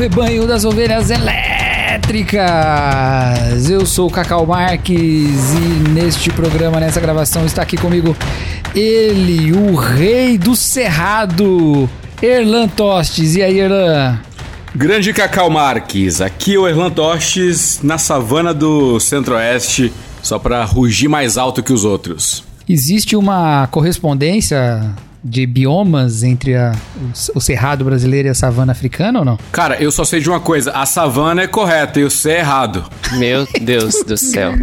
rebanho das ovelhas elétricas. Eu sou o Cacau Marques e neste programa, nessa gravação, está aqui comigo ele, o rei do cerrado, Erlan Tostes. E aí, Erlan? Grande Cacau Marques, aqui é o Erlan Tostes na savana do Centro-Oeste, só para rugir mais alto que os outros. Existe uma correspondência de biomas entre a, o, o cerrado brasileiro e a savana africana ou não? Cara, eu só sei de uma coisa: a savana é correta e o C é errado. Meu Deus do céu.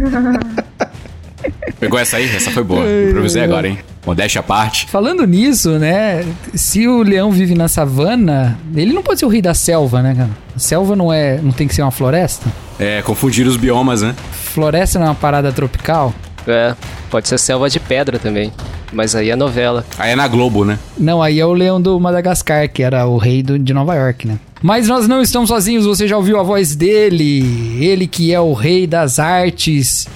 Pegou essa aí? Essa foi boa. Improvisei agora, hein? Modéstia à parte. Falando nisso, né? Se o leão vive na savana, ele não pode ser o rei da selva, né, cara? A selva não é, não tem que ser uma floresta? É, confundir os biomas, né? Floresta não é uma parada tropical? É, pode ser selva de pedra também. Mas aí é novela. Aí é na Globo, né? Não, aí é o leão do Madagascar, que era o rei do, de Nova York, né? Mas nós não estamos sozinhos, você já ouviu a voz dele. Ele que é o rei das artes,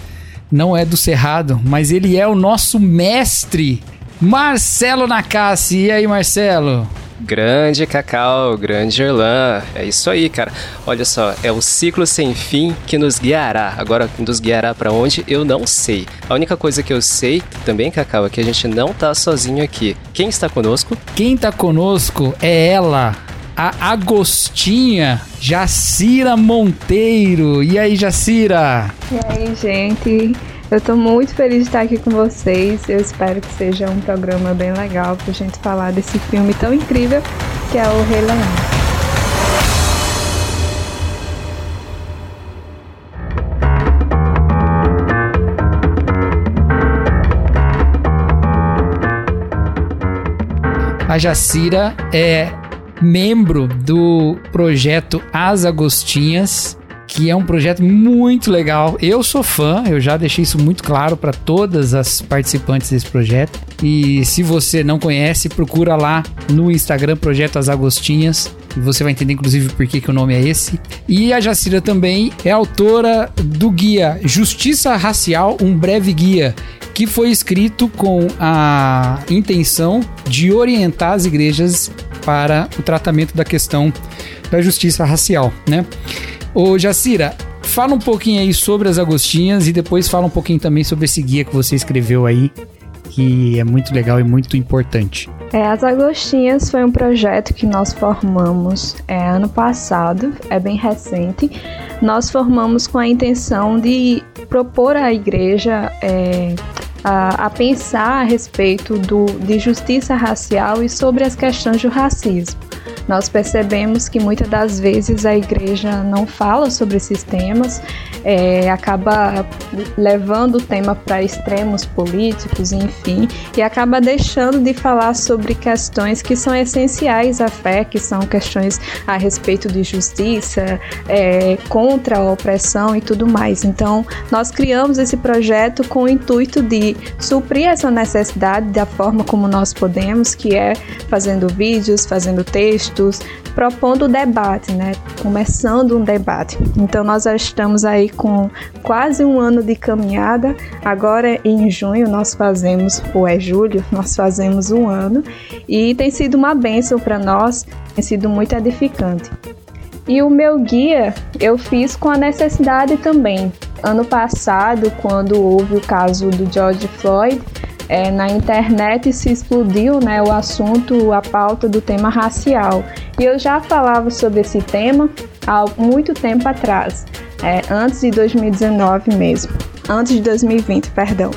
não é do Cerrado, mas ele é o nosso mestre, Marcelo Nakassi. E aí, Marcelo? Grande Cacau, grande Erlan. É isso aí, cara. Olha só, é o ciclo sem fim que nos guiará. Agora, nos guiará para onde eu não sei. A única coisa que eu sei também, Cacau, é que a gente não tá sozinho aqui. Quem está conosco? Quem tá conosco é ela, a Agostinha Jacira Monteiro. E aí, Jacira? E aí, gente? Eu tô muito feliz de estar aqui com vocês. Eu espero que seja um programa bem legal pra gente falar desse filme tão incrível que é o Rei Leão. A Jacira é membro do projeto As Agostinhas, que é um projeto muito legal. Eu sou fã, eu já deixei isso muito claro para todas as participantes desse projeto. E se você não conhece, procura lá no Instagram Projeto As Agostinhas. E você vai entender, inclusive, por que, que o nome é esse. E a Jacira também é autora do guia Justiça Racial, um breve guia, que foi escrito com a intenção de orientar as igrejas para o tratamento da questão da justiça racial, né? Ô Jacira, fala um pouquinho aí sobre as Agostinhas e depois fala um pouquinho também sobre esse guia que você escreveu aí, que é muito legal e muito importante. É, as Agostinhas foi um projeto que nós formamos é, ano passado, é bem recente. Nós formamos com a intenção de propor à igreja é, a, a, pensar a respeito do, de justiça racial e sobre as questões do racismo. Nós percebemos que muitas das vezes a igreja não fala sobre esses temas, é, acaba levando o tema para extremos políticos, enfim, e acaba deixando de falar sobre questões que são essenciais à fé, que são questões a respeito de justiça, é, contra a opressão e tudo mais. Então, nós criamos esse projeto com o intuito de suprir essa necessidade da forma como nós podemos, que é fazendo vídeos, fazendo textos, propondo debate, né? Começando um debate. Então nós já estamos aí com quase um ano de caminhada. Agora em junho nós fazemos, ou é julho, nós fazemos um ano e tem sido uma bênção para nós, tem sido muito edificante. E o meu guia eu fiz com a necessidade também. Ano passado, quando houve o caso do George Floyd, é, na internet se explodiu né, o assunto, a pauta do tema racial. E eu já falava sobre esse tema há muito tempo atrás, é, antes de 2019 mesmo, antes de 2020, perdão.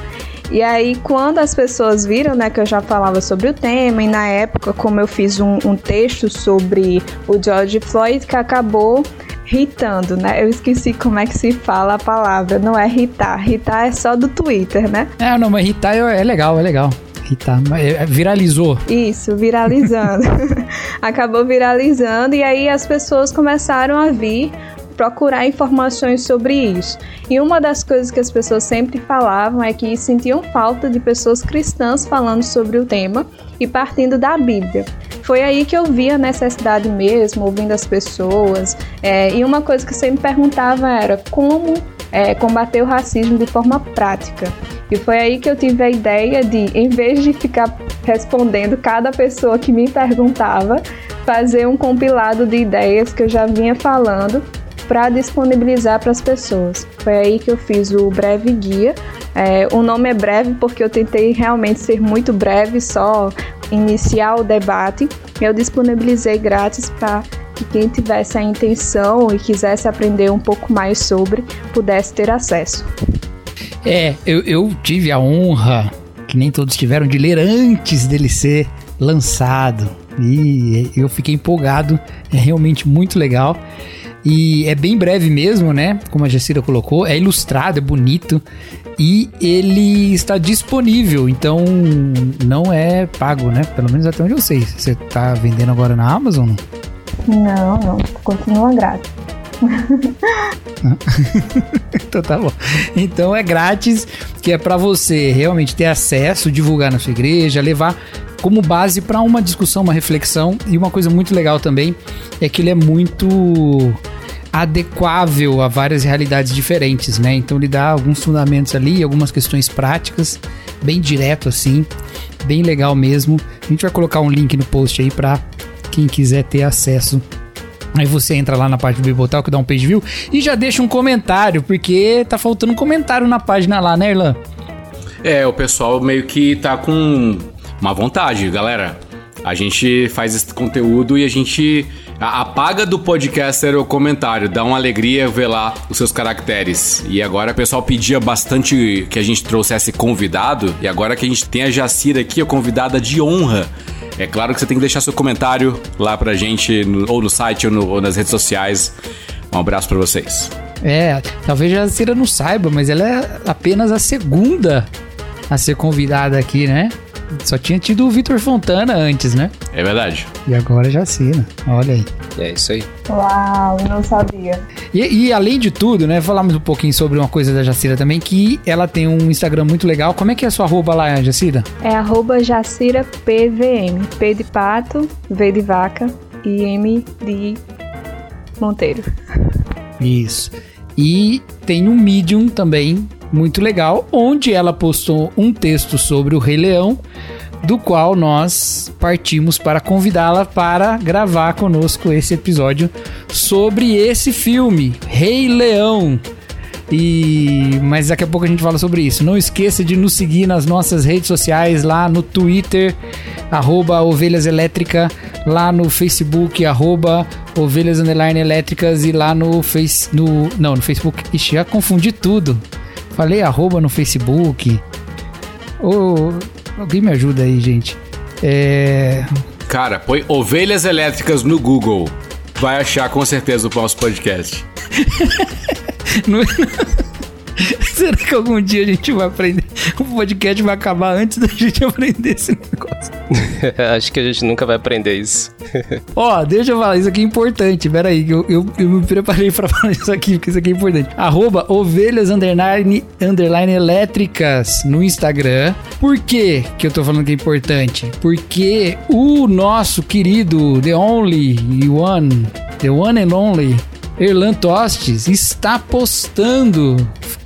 E aí, quando as pessoas viram né, que eu já falava sobre o tema, e na época, como eu fiz um, um texto sobre o George Floyd, que acabou Ritando, né? Eu esqueci como é que se fala a palavra. Não é ritar. Ritar é só do Twitter, né? É, não, mas ritar é legal, é legal. Ritar. É, viralizou. Isso, viralizando. Acabou viralizando e aí as pessoas começaram a vir procurar informações sobre isso. E uma das coisas que as pessoas sempre falavam é que sentiam falta de pessoas cristãs falando sobre o tema e partindo da Bíblia. Foi aí que eu vi a necessidade mesmo, ouvindo as pessoas. É, e uma coisa que eu sempre perguntava era como é, combater o racismo de forma prática. E foi aí que eu tive a ideia de, em vez de ficar respondendo cada pessoa que me perguntava, fazer um compilado de ideias que eu já vinha falando para disponibilizar para as pessoas. Foi aí que eu fiz o breve guia. É, o nome é breve porque eu tentei realmente ser muito breve, só iniciar o debate. Eu disponibilizei grátis para que quem tivesse a intenção e quisesse aprender um pouco mais sobre pudesse ter acesso. É, eu, eu tive a honra, que nem todos tiveram, de ler antes dele ser lançado. E eu fiquei empolgado, é realmente muito legal. E é bem breve mesmo, né? Como a Jacira colocou, é ilustrado, é bonito e ele está disponível, então não é pago, né? Pelo menos até onde eu sei. Você está vendendo agora na Amazon? Não, não, continua grátis. então tá bom. Então é grátis, que é para você realmente ter acesso, divulgar na sua igreja, levar como base para uma discussão, uma reflexão. E uma coisa muito legal também é que ele é muito adequável a várias realidades diferentes, né? Então ele dá alguns fundamentos ali, algumas questões práticas, bem direto assim, bem legal mesmo. A gente vai colocar um link no post aí para quem quiser ter acesso Aí você entra lá na parte do Bibotalk, dá um page view e já deixa um comentário, porque tá faltando um comentário na página lá, né, Irlan? É, o pessoal meio que tá com uma vontade, galera. A gente faz esse conteúdo e a gente apaga do podcaster o comentário, dá uma alegria ver lá os seus caracteres. E agora o pessoal pedia bastante que a gente trouxesse convidado, e agora que a gente tem a Jacira aqui, a convidada de honra. É claro que você tem que deixar seu comentário lá pra gente, no, ou no site ou, no, ou, nas redes sociais. Um abraço para vocês. É, talvez a Jacira não saiba, mas ela é apenas a segunda a ser convidada aqui, né? Só tinha tido o Vitor Fontana antes, né? É verdade. E agora já assina. Olha aí. É isso aí. Uau, não sabia. E, e, além de tudo, né? Falamos um pouquinho sobre uma coisa da Jacira também, que ela tem um Instagram muito legal. Como é que é a sua arroba lá, Jacira? É arroba JaciraPVM. P de pato, V de vaca e M de Monteiro. Isso. E tem um Medium também muito legal, onde ela postou um texto sobre o Rei Leão, do qual nós partimos para convidá-la para gravar conosco esse episódio sobre esse filme, Rei Leão. E mas daqui a pouco a gente fala sobre isso. Não esqueça de nos seguir nas nossas redes sociais lá no Twitter arroba Ovelhas Elétrica, lá no Facebook arroba Ovelhas Elétricas e lá no Face no não no Facebook. Ixi, já confundi tudo. Falei arroba no Facebook. Ô, alguém me ajuda aí, gente. É. Cara, põe ovelhas elétricas no Google. Vai achar com certeza o nosso podcast. não, é Será que algum dia a gente vai aprender? O podcast vai acabar antes da gente aprender esse negócio. Acho que a gente nunca vai aprender isso. Ó, oh, deixa eu falar, isso aqui é importante. Pera aí, eu, eu, eu me preparei pra falar isso aqui, porque isso aqui é importante. Arroba ovelhas underline, underline elétricas no Instagram. Por que que eu tô falando que é importante? Porque o nosso querido The Only One, The One and Only Erlan Tostes está postando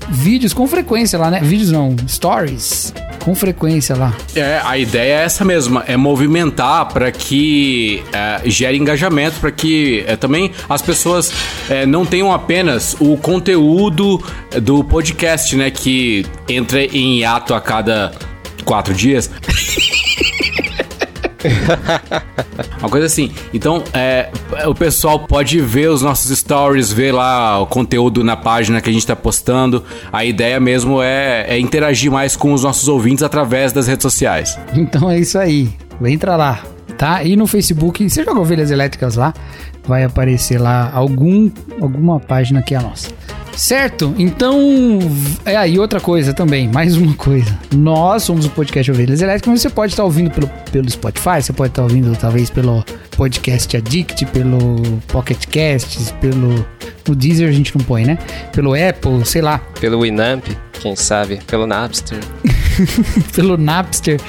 vídeos com frequência lá, né? Vídeos não, stories com frequência lá. É, a ideia é essa mesma, é movimentar para que é, gere engajamento, para que é, também as pessoas é, não tenham apenas o conteúdo do podcast, né? Que entra em ato a cada quatro dias. Uma coisa assim. Então, é, o pessoal pode ver os nossos stories, ver lá o conteúdo na página que a gente está postando. A ideia mesmo é, é, interagir mais com os nossos ouvintes através das redes sociais. Então é isso aí. Entra lá, tá? E no Facebook, você joga Ovelhas Elétricas lá, vai aparecer lá algum, alguma página que é a nossa. Certo? Então, é aí outra coisa também, mais uma coisa. Nós somos o podcast Ovelhas Elétricas, mas você pode estar ouvindo pelo, pelo Spotify, você pode estar ouvindo talvez pelo Podcast Addict, pelo Pocket Casts, pelo no Deezer a gente não põe, né? Pelo Apple, sei lá. Pelo Winamp, quem sabe, pelo Napster. pelo Napster.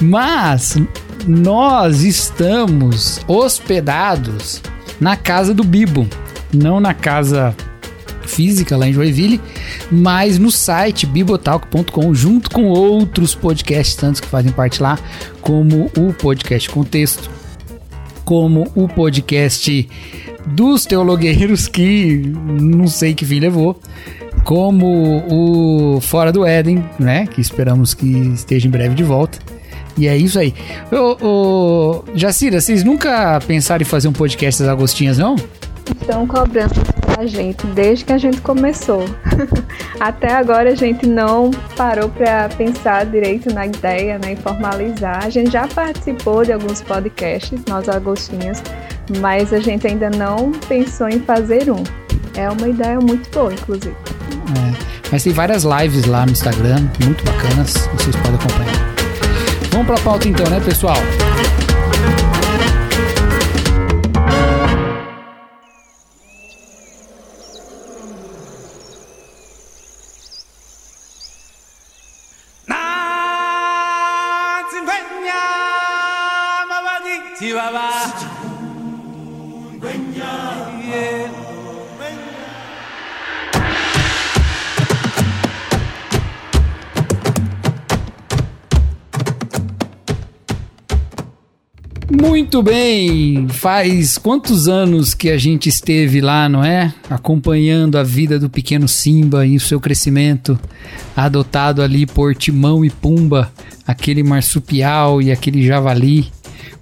Mas nós estamos hospedados na casa do Bibo, não na casa física lá em Joinville, mas no site bibotalk.com, junto com outros podcasts, tantos que fazem parte lá, como o podcast Contexto, como o podcast dos teologueiros, que não sei que fim levou, como o Fora do Éden, né? Que esperamos que esteja em breve de volta. E é isso aí. Ô, ô, Jacira, vocês nunca pensaram em fazer um podcast das Agostinhas, não? Estão cobrando pra gente desde que a gente começou. Até agora a gente não parou para pensar direito na ideia, né, e formalizar. A gente já participou de alguns podcasts, nós Agostinhas, mas a gente ainda não pensou em fazer um. É uma ideia muito boa, inclusive. É, mas tem várias lives lá no Instagram, muito bacanas, vocês podem acompanhar. Vamos pra pauta então, né, pessoal? Muito bem, faz quantos anos que a gente esteve lá, não é? Acompanhando a vida do pequeno Simba e o seu crescimento, adotado ali por Timão e Pumba, aquele marsupial e aquele javali,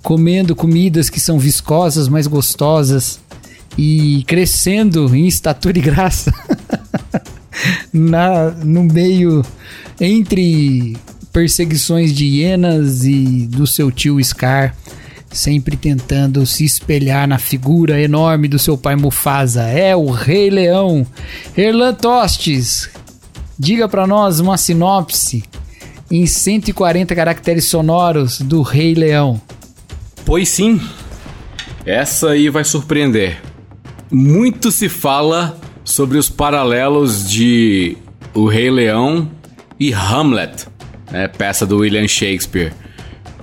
comendo comidas que são viscosas, mas gostosas e crescendo em estatura e graça na, no meio entre perseguições de hienas e do seu tio Scar sempre tentando se espelhar na figura enorme do seu pai Mufasa. É o Rei Leão. Erlan Tostes, diga para nós uma sinopse em 140 caracteres sonoros do Rei Leão. Pois sim. Essa aí vai surpreender. Muito se fala sobre os paralelos de O Rei Leão e Hamlet, né, peça do William Shakespeare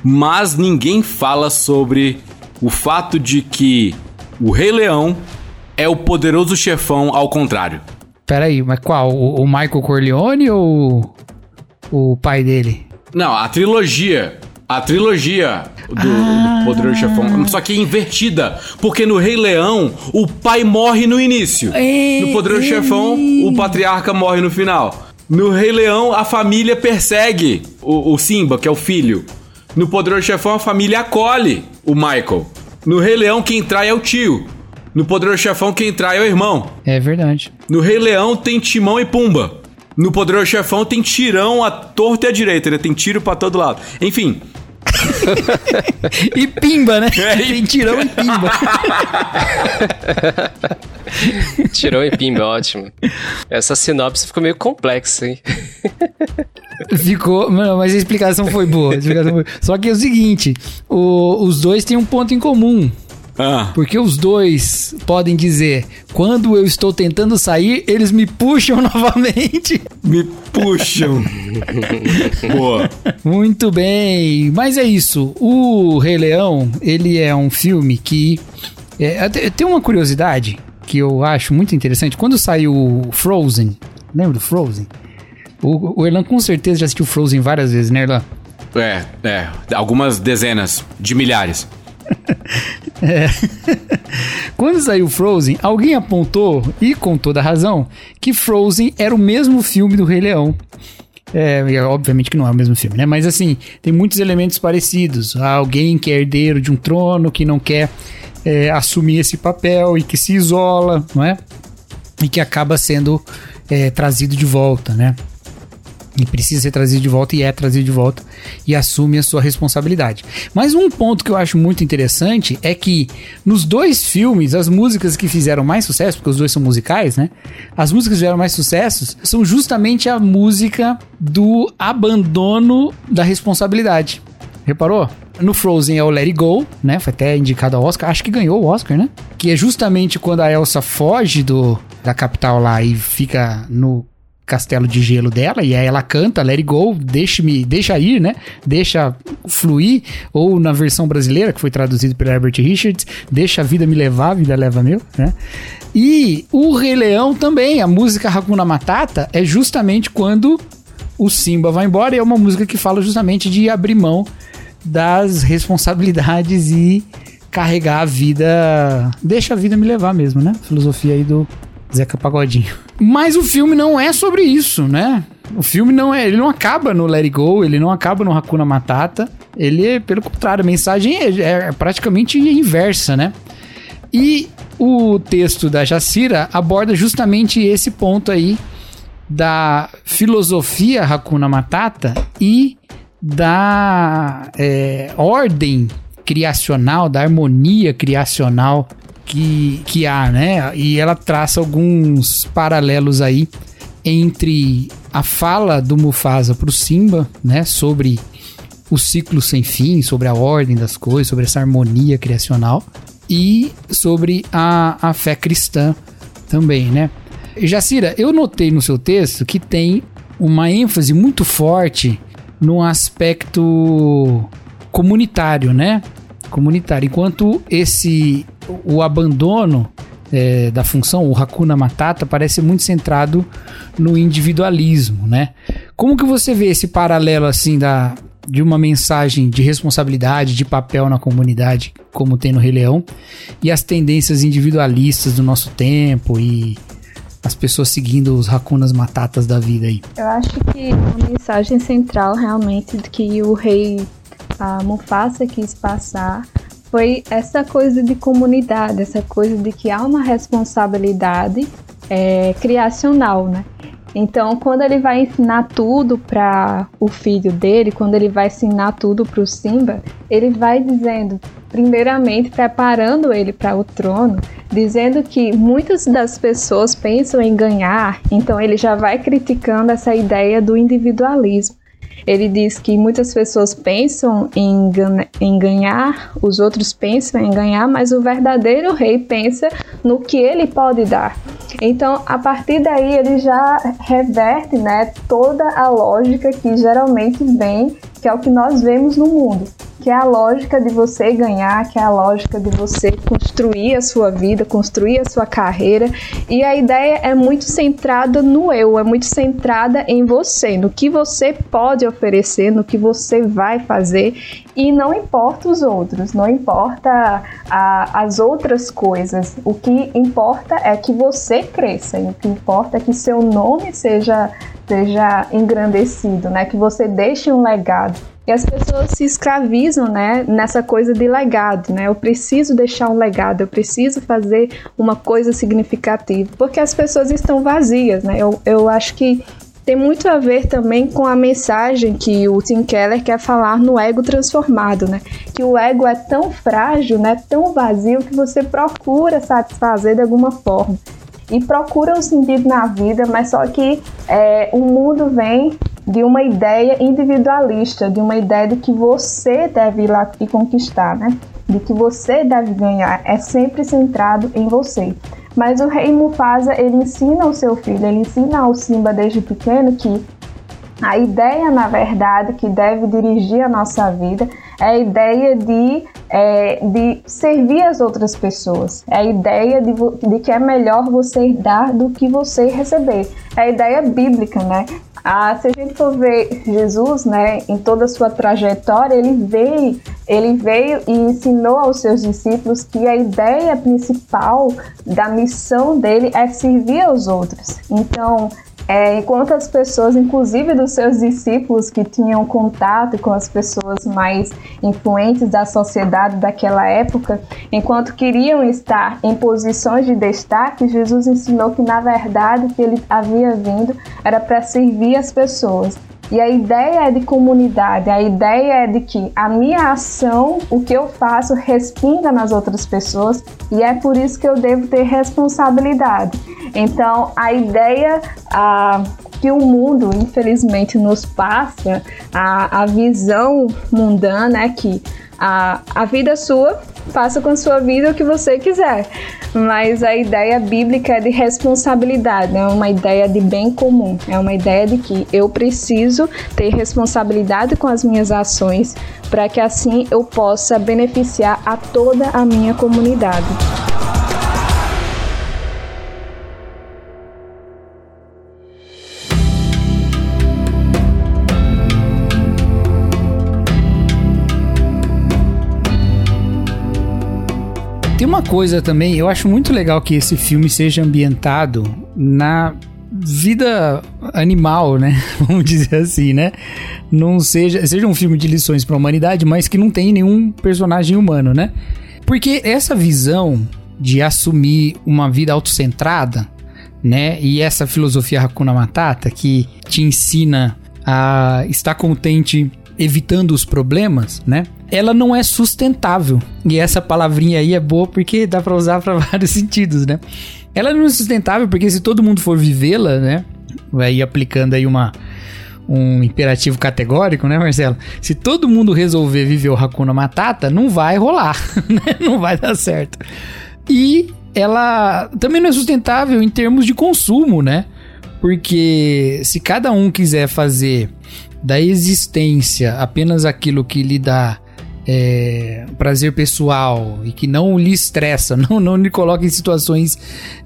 mas ninguém fala sobre o fato de que o Rei Leão é o poderoso chefão ao contrário. Peraí, mas qual? O, o Michael Corleone ou o pai dele? Não, a trilogia. A trilogia do, ah. do Poderoso Chefão. Só que é invertida. Porque no Rei Leão, o pai morre no início. Ei, no Poderoso ei. Chefão, o patriarca morre no final. No Rei Leão, a família persegue o, o Simba, que é o filho. No Poderoso Chefão, a família acolhe o Michael. No Rei Leão, quem trai é o tio. No Poderoso Chefão, quem trai é o irmão. É verdade. No Rei Leão, tem Timão e Pumba. No Poderoso Chefão, tem tirão à torta e à direita, né? Tem tiro para todo lado. Enfim, e pimba, né? É, Tem tirão e pimba. tirão e pimba, ótimo. Essa sinopse ficou meio complexa, hein? Ficou, mas a explicação foi boa. Explicação foi... Só que é o seguinte: o, os dois têm um ponto em comum. Ah. Porque os dois podem dizer: quando eu estou tentando sair, eles me puxam novamente. Me puxam. Boa. Muito bem. Mas é isso. O Rei Leão, ele é um filme que. É, tem uma curiosidade que eu acho muito interessante. Quando saiu Frozen, lembra do Frozen? O, o Erlan com certeza já assistiu Frozen várias vezes, né, Erlan? É, é. Algumas dezenas de milhares. é. Quando saiu Frozen, alguém apontou, e com toda razão, que Frozen era o mesmo filme do Rei Leão. É, obviamente que não é o mesmo filme, né? Mas assim, tem muitos elementos parecidos. Há alguém que é herdeiro de um trono, que não quer é, assumir esse papel e que se isola, não é? E que acaba sendo é, trazido de volta, né? E precisa ser trazido de volta e é trazido de volta e assume a sua responsabilidade. Mas um ponto que eu acho muito interessante é que nos dois filmes, as músicas que fizeram mais sucesso, porque os dois são musicais, né? As músicas que fizeram mais sucessos são justamente a música do abandono da responsabilidade. Reparou? No Frozen é o Let It Go, né? Foi até indicado ao Oscar. Acho que ganhou o Oscar, né? Que é justamente quando a Elsa foge do, da capital lá e fica no castelo de gelo dela e aí ela canta Let It Go, deixa-me, deixa ir, né? Deixa fluir ou na versão brasileira que foi traduzido pelo Herbert Richards, deixa a vida me levar, a vida leva meu, né? E o Rei Leão também, a música Hakuna Matata é justamente quando o Simba vai embora e é uma música que fala justamente de abrir mão das responsabilidades e carregar a vida. Deixa a vida me levar mesmo, né? Filosofia aí do Zeca Pagodinho. Mas o filme não é sobre isso, né? O filme não é, ele não acaba no Let It Go, ele não acaba no Hakuna Matata. Ele é, pelo contrário, a mensagem é, é praticamente inversa, né? E o texto da Jacira aborda justamente esse ponto aí da filosofia Hakuna Matata e da é, ordem criacional, da harmonia criacional que, que há, né? E ela traça alguns paralelos aí entre a fala do Mufasa para o Simba, né? Sobre o ciclo sem fim, sobre a ordem das coisas, sobre essa harmonia criacional e sobre a, a fé cristã também, né? Jacira, eu notei no seu texto que tem uma ênfase muito forte no aspecto comunitário, né? Comunitário. Enquanto esse o abandono é, da função, o Hakuna Matata, parece muito centrado no individualismo, né? Como que você vê esse paralelo assim da de uma mensagem de responsabilidade, de papel na comunidade, como tem no Rei Leão, e as tendências individualistas do nosso tempo e as pessoas seguindo os racunas matatas da vida aí? Eu acho que a mensagem central realmente que o rei a Mufasa quis passar foi essa coisa de comunidade, essa coisa de que há uma responsabilidade é, criacional, né? Então, quando ele vai ensinar tudo para o filho dele, quando ele vai ensinar tudo para o Simba, ele vai dizendo, primeiramente preparando ele para o trono, dizendo que muitas das pessoas pensam em ganhar, então ele já vai criticando essa ideia do individualismo. Ele diz que muitas pessoas pensam em, em ganhar, os outros pensam em ganhar, mas o verdadeiro rei pensa no que ele pode dar. Então, a partir daí, ele já reverte né, toda a lógica que geralmente vem, que é o que nós vemos no mundo que é a lógica de você ganhar, que é a lógica de você construir a sua vida, construir a sua carreira. E a ideia é muito centrada no eu, é muito centrada em você, no que você pode oferecer, no que você vai fazer. E não importa os outros, não importa a, as outras coisas. O que importa é que você cresça, o que importa é que seu nome seja, seja engrandecido, né? que você deixe um legado. E as pessoas se escravizam, né, nessa coisa de legado, né? Eu preciso deixar um legado, eu preciso fazer uma coisa significativa, porque as pessoas estão vazias, né? Eu, eu acho que tem muito a ver também com a mensagem que o Tim Keller quer falar no ego transformado, né? Que o ego é tão frágil, né? Tão vazio que você procura satisfazer de alguma forma e procura um sentido na vida, mas só que é, o mundo vem de uma ideia individualista, de uma ideia de que você deve ir lá e conquistar, né? De que você deve ganhar, é sempre centrado em você. Mas o rei Mufasa, ele ensina ao seu filho, ele ensina ao Simba desde pequeno que a ideia, na verdade, que deve dirigir a nossa vida é a ideia de, é, de servir as outras pessoas. É a ideia de, de que é melhor você dar do que você receber. É a ideia bíblica, né? Ah, se a gente for ver Jesus, né, em toda a sua trajetória, ele veio, ele veio e ensinou aos seus discípulos que a ideia principal da missão dele é servir aos outros. Então, é, enquanto as pessoas, inclusive dos seus discípulos que tinham contato com as pessoas mais influentes da sociedade daquela época, enquanto queriam estar em posições de destaque, Jesus ensinou que na verdade que ele havia vindo era para servir as pessoas. E a ideia é de comunidade, a ideia é de que a minha ação, o que eu faço, respinga nas outras pessoas e é por isso que eu devo ter responsabilidade. Então, a ideia a, que o mundo, infelizmente, nos passa, a, a visão mundana é que a, a vida sua, faça com a sua vida o que você quiser. Mas a ideia bíblica é de responsabilidade, é uma ideia de bem comum, é uma ideia de que eu preciso ter responsabilidade com as minhas ações para que assim eu possa beneficiar a toda a minha comunidade. Coisa também, eu acho muito legal que esse filme seja ambientado na vida animal, né? Vamos dizer assim, né? Não seja, seja um filme de lições para a humanidade, mas que não tem nenhum personagem humano, né? Porque essa visão de assumir uma vida autocentrada, né? E essa filosofia Hakuna Matata que te ensina a estar contente evitando os problemas, né? Ela não é sustentável. E essa palavrinha aí é boa porque dá para usar para vários sentidos, né? Ela não é sustentável porque se todo mundo for vivê-la, né? Vai aplicando aí uma um imperativo categórico, né, Marcelo? Se todo mundo resolver viver o Hakuna Matata, não vai rolar, né? Não vai dar certo. E ela também não é sustentável em termos de consumo, né? Porque se cada um quiser fazer da existência apenas aquilo que lhe dá é, prazer pessoal e que não lhe estressa, não, não lhe coloca em situações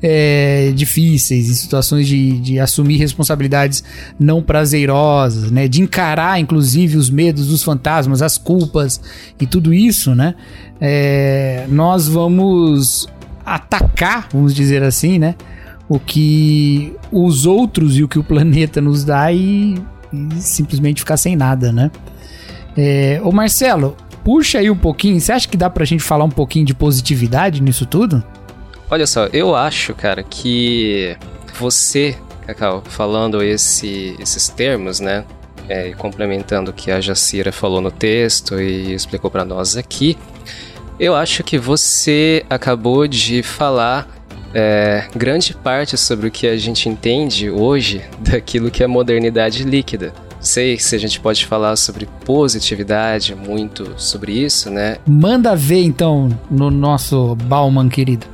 é, difíceis, em situações de, de assumir responsabilidades não prazerosas, né? De encarar, inclusive, os medos dos fantasmas, as culpas e tudo isso, né? É, nós vamos atacar, vamos dizer assim, né? O que os outros e o que o planeta nos dá e, e simplesmente ficar sem nada, né? É, ô Marcelo, puxa aí um pouquinho. Você acha que dá pra gente falar um pouquinho de positividade nisso tudo? Olha só, eu acho, cara, que você, Cacau, falando esse, esses termos, né? É, complementando o que a Jacira falou no texto e explicou para nós aqui, eu acho que você acabou de falar é, grande parte sobre o que a gente entende hoje daquilo que é modernidade líquida sei se a gente pode falar sobre positividade, muito sobre isso, né? Manda ver então no nosso Bauman querido.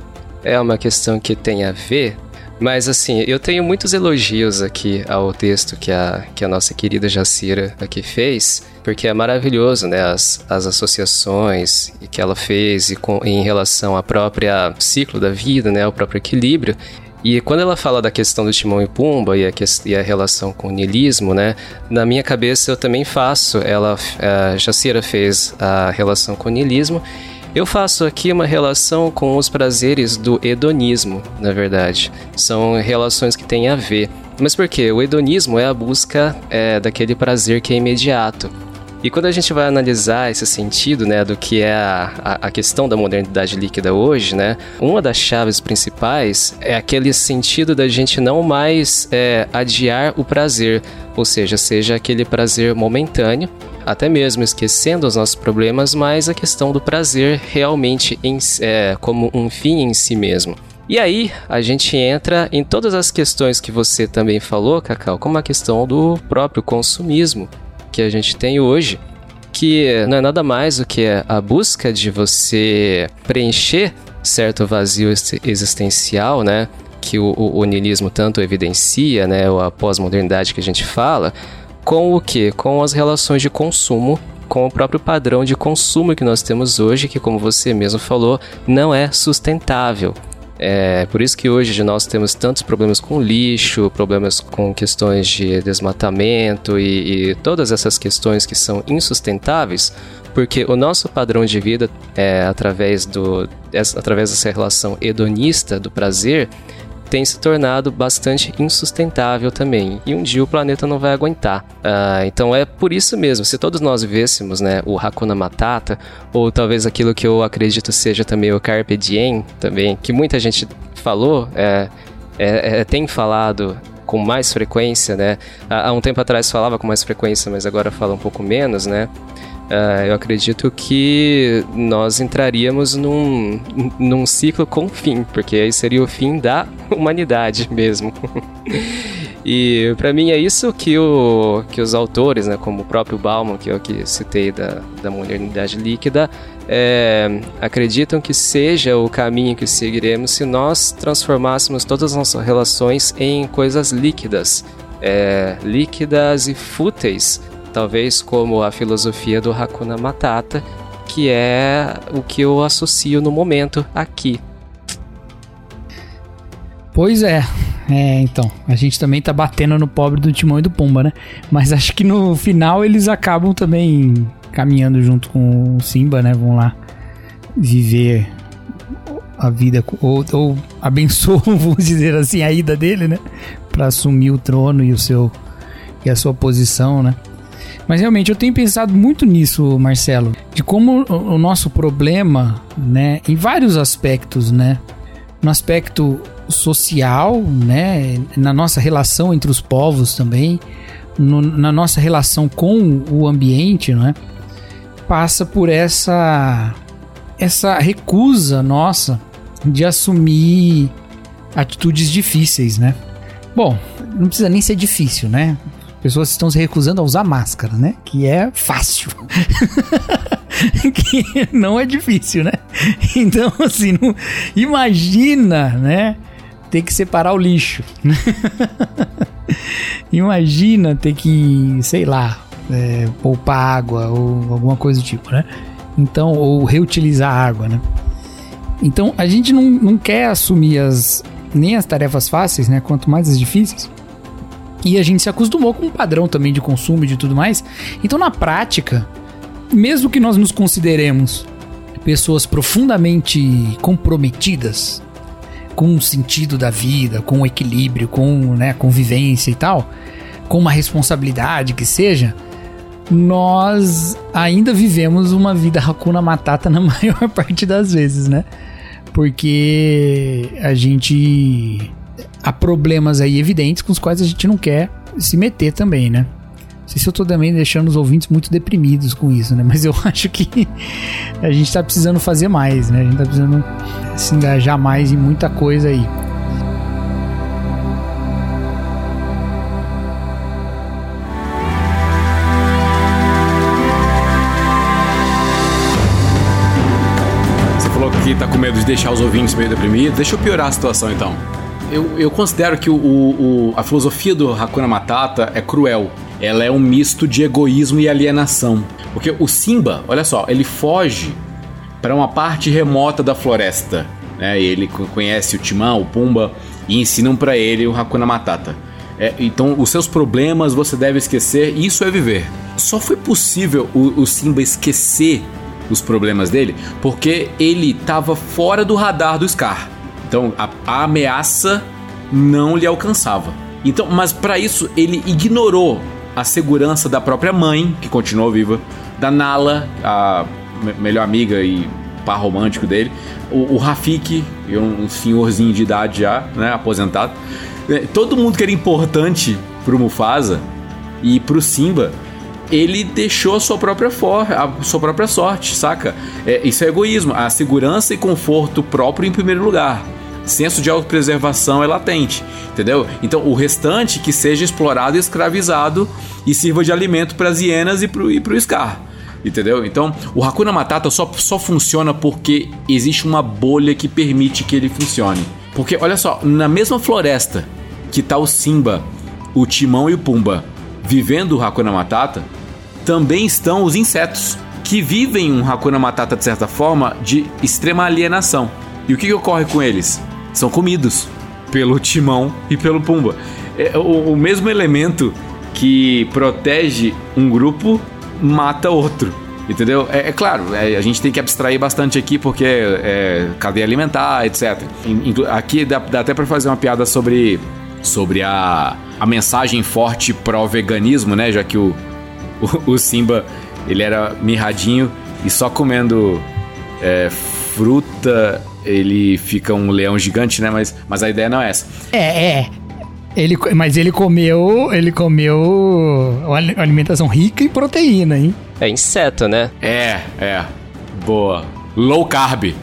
É uma questão que tem a ver, mas assim, eu tenho muitos elogios aqui ao texto que a, que a nossa querida Jacira aqui fez, porque é maravilhoso, né? As, as associações que ela fez e com, em relação ao próprio ciclo da vida, né? O próprio equilíbrio. E quando ela fala da questão do Timão e Pumba e a, e a relação com o niilismo, né? Na minha cabeça eu também faço. Ela, a Jacira fez a relação com o niilismo. Eu faço aqui uma relação com os prazeres do hedonismo, na verdade. São relações que têm a ver. Mas por quê? O hedonismo é a busca é, daquele prazer que é imediato. E quando a gente vai analisar esse sentido, né, do que é a, a, questão da modernidade líquida hoje, né, uma das chaves principais é aquele sentido da gente não mais é, adiar o prazer, ou seja, seja aquele prazer momentâneo, até mesmo esquecendo os nossos problemas, mas a questão do prazer realmente em, é, como um fim em si mesmo. E aí, a gente entra em todas as questões que você também falou, Cacau, como a questão do próprio consumismo que a gente tem hoje, que não é nada mais do que a busca de você preencher certo vazio existencial, né? Que o, o, o niilismo tanto evidencia, né? Ou a pós-modernidade que a gente fala, com o que? Com as relações de consumo com o próprio padrão de consumo que nós temos hoje, que, como você mesmo falou, não é sustentável. É por isso que hoje nós temos tantos problemas com lixo, problemas com questões de desmatamento e, e todas essas questões que são insustentáveis, porque o nosso padrão de vida, é, através, do, através dessa relação hedonista do prazer, tem se tornado bastante insustentável também. E um dia o planeta não vai aguentar. Uh, então é por isso mesmo, se todos nós vivêssemos né, o Hakuna Matata, ou talvez aquilo que eu acredito seja também o Carpe Diem, também, que muita gente falou, é, é, é tem falado com mais frequência, né? Há um tempo atrás falava com mais frequência, mas agora fala um pouco menos, né? Uh, eu acredito que nós entraríamos num, num ciclo com fim, porque aí seria o fim da humanidade mesmo. e para mim é isso que, o, que os autores, né, como o próprio Bauman, que eu aqui citei da, da modernidade líquida, é, acreditam que seja o caminho que seguiremos se nós transformássemos todas as nossas relações em coisas líquidas, é, líquidas e fúteis, talvez como a filosofia do Hakuna Matata, que é o que eu associo no momento aqui. Pois é. É, então, a gente também tá batendo no pobre do Timão e do Pumba, né? Mas acho que no final eles acabam também caminhando junto com o Simba, né? Vão lá viver a vida, ou, ou abençoam, vamos dizer assim, a ida dele, né? Para assumir o trono e o seu e a sua posição, né? Mas realmente eu tenho pensado muito nisso, Marcelo, de como o nosso problema, né, em vários aspectos, né, no aspecto social, né, na nossa relação entre os povos também, no, na nossa relação com o ambiente, não é? Passa por essa essa recusa nossa de assumir atitudes difíceis, né? Bom, não precisa nem ser difícil, né? Pessoas estão se recusando a usar máscara, né? Que é fácil. que não é difícil, né? Então, assim, não... imagina, né? Ter que separar o lixo. imagina ter que, sei lá, é, poupar água ou alguma coisa do tipo, né? Então, ou reutilizar água, né? Então, a gente não, não quer assumir as, nem as tarefas fáceis, né? Quanto mais as difíceis. E a gente se acostumou com um padrão também de consumo e de tudo mais. Então, na prática, mesmo que nós nos consideremos pessoas profundamente comprometidas com o sentido da vida, com o equilíbrio, com né, a convivência e tal, com uma responsabilidade que seja, nós ainda vivemos uma vida racuna matata na maior parte das vezes, né? Porque a gente há problemas aí evidentes com os quais a gente não quer se meter também, né? Não sei se eu tô também deixando os ouvintes muito deprimidos com isso, né? Mas eu acho que a gente tá precisando fazer mais, né? A gente tá precisando se engajar mais em muita coisa aí. Você falou que tá com medo de deixar os ouvintes meio deprimidos. Deixa eu piorar a situação então eu, eu considero que o, o, a filosofia do Hakuna Matata é cruel. Ela é um misto de egoísmo e alienação. Porque o Simba, olha só, ele foge para uma parte remota da floresta. Né? Ele conhece o Timão, o Pumba e ensinam para ele o Hakuna Matata. É, então, os seus problemas você deve esquecer, isso é viver. Só foi possível o, o Simba esquecer os problemas dele porque ele estava fora do radar do Scar. Então a, a ameaça não lhe alcançava. Então, mas para isso ele ignorou a segurança da própria mãe, que continuou viva, da Nala, a melhor amiga e par romântico dele, o, o Rafik, um senhorzinho de idade já, né, aposentado. É, todo mundo que era importante pro Mufasa e pro Simba, ele deixou a sua própria, for, a sua própria sorte, saca? É, isso é egoísmo. A segurança e conforto próprio em primeiro lugar senso de autopreservação é latente, entendeu? Então o restante que seja explorado e escravizado e sirva de alimento para as hienas e para o Scar. Entendeu? Então, o Hakuna Matata só, só funciona porque existe uma bolha que permite que ele funcione. Porque, olha só, na mesma floresta que tá o Simba, o Timão e o Pumba vivendo o Hakuna Matata, também estão os insetos, que vivem um Hakuna Matata, de certa forma, de extrema alienação. E o que, que ocorre com eles? São comidos pelo Timão e pelo Pumba. É, o, o mesmo elemento que protege um grupo mata outro. Entendeu? É, é claro, é, a gente tem que abstrair bastante aqui porque é, cadeia alimentar, etc. Aqui dá, dá até para fazer uma piada sobre, sobre a, a mensagem forte pró-veganismo, né? Já que o, o, o, Simba ele era mirradinho e só comendo é, fruta ele fica um leão gigante, né? Mas, mas a ideia não é essa. É, é. Ele, mas ele comeu, ele comeu uma alimentação rica em proteína, hein? É inseto, né? É, é. Boa. Low carb.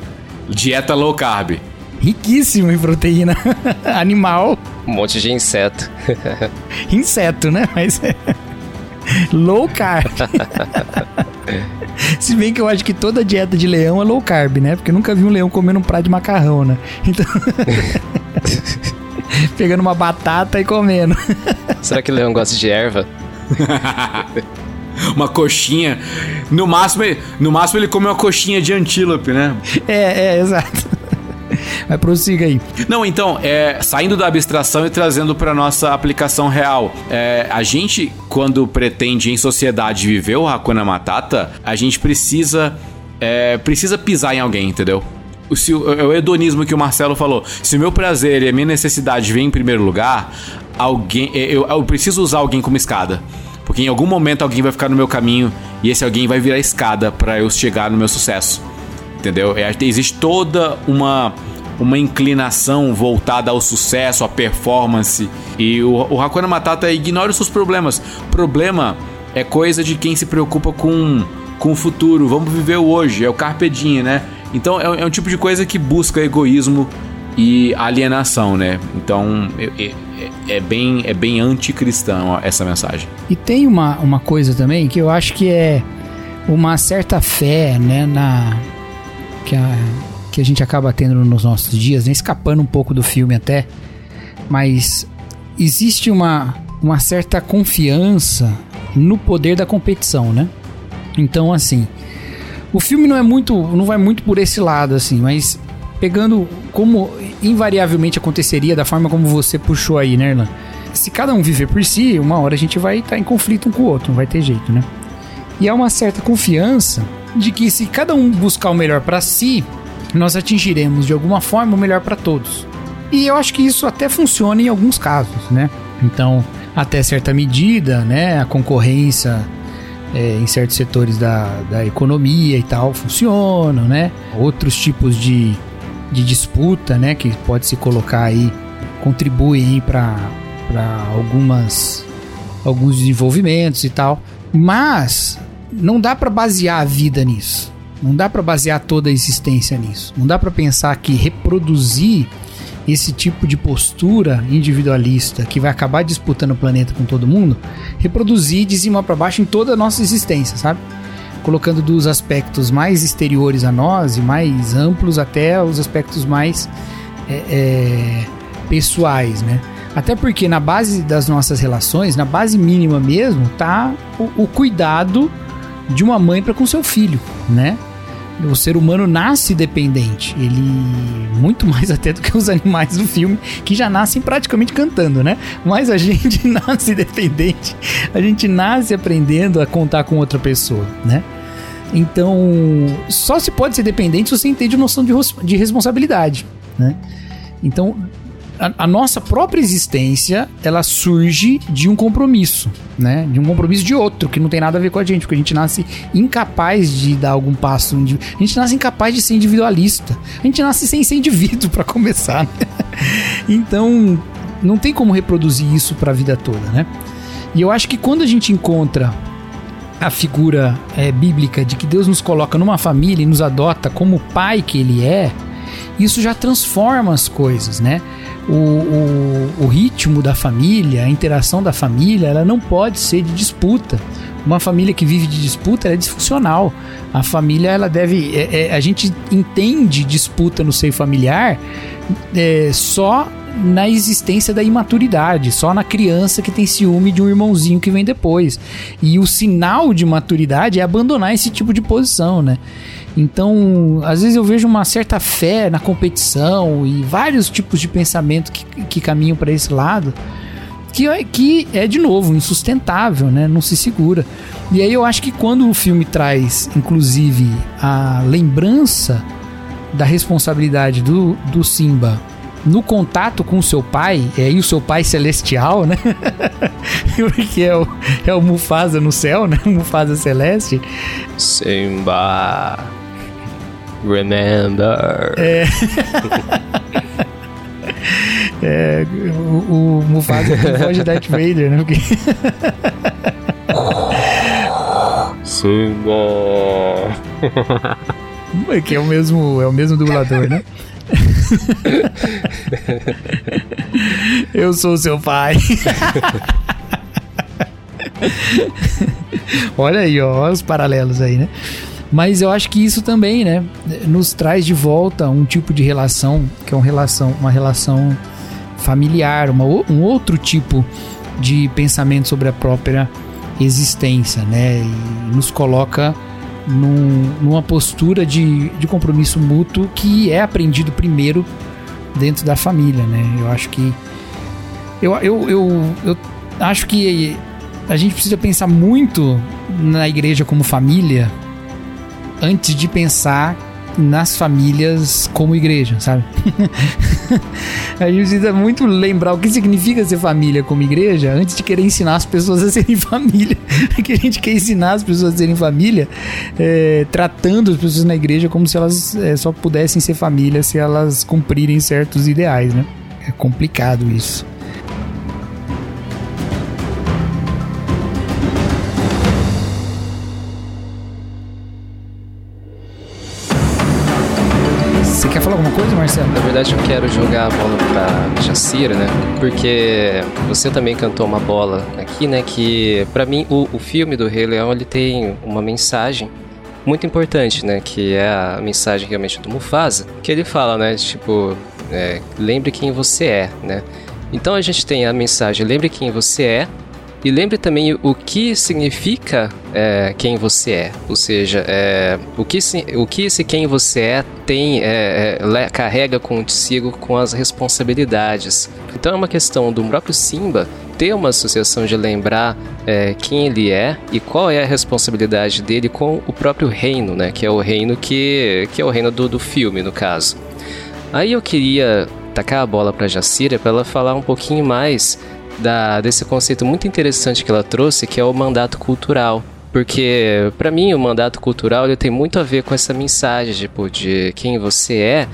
Dieta low carb. Riquíssimo em proteína animal. Um monte de inseto. inseto, né? Mas low carb. Se bem que eu acho que toda dieta de leão é low carb, né? Porque eu nunca vi um leão comendo um prato de macarrão, né? Então. Pegando uma batata e comendo. Será que o leão gosta de erva? uma coxinha. No máximo, no máximo ele come uma coxinha de antílope, né? É, é, exato. Mas prossiga aí. Não, então, é, saindo da abstração e trazendo para nossa aplicação real. É, a gente, quando pretende em sociedade viver o Hakuna Matata, a gente precisa, é, precisa pisar em alguém, entendeu? se o, é o hedonismo que o Marcelo falou. Se o meu prazer e a minha necessidade vem em primeiro lugar, alguém eu, eu preciso usar alguém como escada. Porque em algum momento alguém vai ficar no meu caminho e esse alguém vai virar escada para eu chegar no meu sucesso. Entendeu? É, existe toda uma uma inclinação voltada ao sucesso, à performance. E o, o Hakuna Matata ignora os seus problemas. Problema é coisa de quem se preocupa com, com o futuro. Vamos viver o hoje, é o carpe diem, né? Então é, é um tipo de coisa que busca egoísmo e alienação, né? Então é, é, é bem, é bem anticristão essa mensagem. E tem uma, uma coisa também que eu acho que é uma certa fé, né, na que a, que a gente acaba tendo nos nossos dias, né? escapando um pouco do filme até, mas existe uma, uma certa confiança no poder da competição, né? Então, assim, o filme não é muito, não vai muito por esse lado, assim, mas pegando como invariavelmente aconteceria da forma como você puxou aí, né, Erlan? Se cada um viver por si, uma hora a gente vai estar em conflito um com o outro, não vai ter jeito, né? E há uma certa confiança de que se cada um buscar o melhor para si, nós atingiremos de alguma forma o melhor para todos. E eu acho que isso até funciona em alguns casos, né? Então, até certa medida, né, a concorrência é, em certos setores da, da economia e tal funciona, né? Outros tipos de, de disputa, né, que pode se colocar aí, contribuem para algumas alguns desenvolvimentos e tal. Mas não dá para basear a vida nisso. Não dá para basear toda a existência nisso. Não dá para pensar que reproduzir esse tipo de postura individualista que vai acabar disputando o planeta com todo mundo, reproduzir de cima para baixo em toda a nossa existência, sabe? Colocando dos aspectos mais exteriores a nós e mais amplos até os aspectos mais é, é, pessoais, né? Até porque na base das nossas relações, na base mínima mesmo, tá o, o cuidado de uma mãe para com seu filho, né? o ser humano nasce dependente. Ele. Muito mais até do que os animais do filme, que já nascem praticamente cantando, né? Mas a gente nasce dependente. A gente nasce aprendendo a contar com outra pessoa, né? Então, só se pode ser dependente se você entende noção de, de responsabilidade, né? Então, a, a, nossa própria existência ela surge de um compromisso, né? De um compromisso de outro que não tem nada a ver com a gente, porque a gente nasce incapaz de dar algum passo, a gente nasce incapaz de ser individualista, a gente nasce sem ser indivíduo para começar. Né? então não tem como reproduzir isso para a vida toda, né? E eu acho que quando a gente encontra a figura é, bíblica de que Deus nos coloca numa família e nos adota como o pai que Ele é, isso já transforma as coisas, né? O, o, o ritmo da família, a interação da família, ela não pode ser de disputa. Uma família que vive de disputa é disfuncional. A família, ela deve. É, é, a gente entende disputa no seio familiar é, só na existência da imaturidade, só na criança que tem ciúme de um irmãozinho que vem depois. E o sinal de maturidade é abandonar esse tipo de posição, né? Então, às vezes eu vejo uma certa fé na competição e vários tipos de pensamento que, que caminham para esse lado, que é, que é, de novo, insustentável, né? Não se segura. E aí eu acho que quando o filme traz, inclusive, a lembrança da responsabilidade do, do Simba no contato com o seu pai, é aí o seu pai celestial, né? Porque é o, é o Mufasa no céu, né? O Mufasa celeste. Simba. Remember. É. é o, o Mufasa tem voz de Darth Vader, né? Porque... Simba. É que é o mesmo, é o mesmo dublador, né? Eu sou seu pai. Olha aí, ó, os paralelos aí, né? Mas eu acho que isso também, né, nos traz de volta um tipo de relação que é uma relação, uma relação familiar, uma, um outro tipo de pensamento sobre a própria existência, né? E nos coloca num, numa postura de, de compromisso mútuo que é aprendido primeiro dentro da família, né? Eu acho que eu, eu, eu, eu acho que a gente precisa pensar muito na igreja como família antes de pensar nas famílias como igreja, sabe? a gente precisa muito lembrar o que significa ser família como igreja antes de querer ensinar as pessoas a serem família. que a gente quer ensinar as pessoas a serem família, é, tratando as pessoas na igreja como se elas é, só pudessem ser família se elas cumprirem certos ideais, né? É complicado isso. Na verdade, eu quero jogar a bola pra Jacira, né? Porque você também cantou uma bola aqui, né? Que para mim o, o filme do Rei Leão ele tem uma mensagem muito importante, né? Que é a mensagem realmente do Mufasa, que ele fala, né? Tipo, é, lembre quem você é, né? Então a gente tem a mensagem lembre quem você é e lembre também o que significa é, quem você é, ou seja, é, o, que, o que esse quem você é tem é, é carrega consigo com as responsabilidades. Então é uma questão do próprio Simba ter uma associação de lembrar é, quem ele é e qual é a responsabilidade dele com o próprio reino, né? Que é o reino que, que é o reino do, do filme, no caso. Aí eu queria tacar a bola para Jacira para ela falar um pouquinho mais da, desse conceito muito interessante que ela trouxe, que é o mandato cultural. Porque, para mim, o mandato cultural ele tem muito a ver com essa mensagem tipo, de quem você é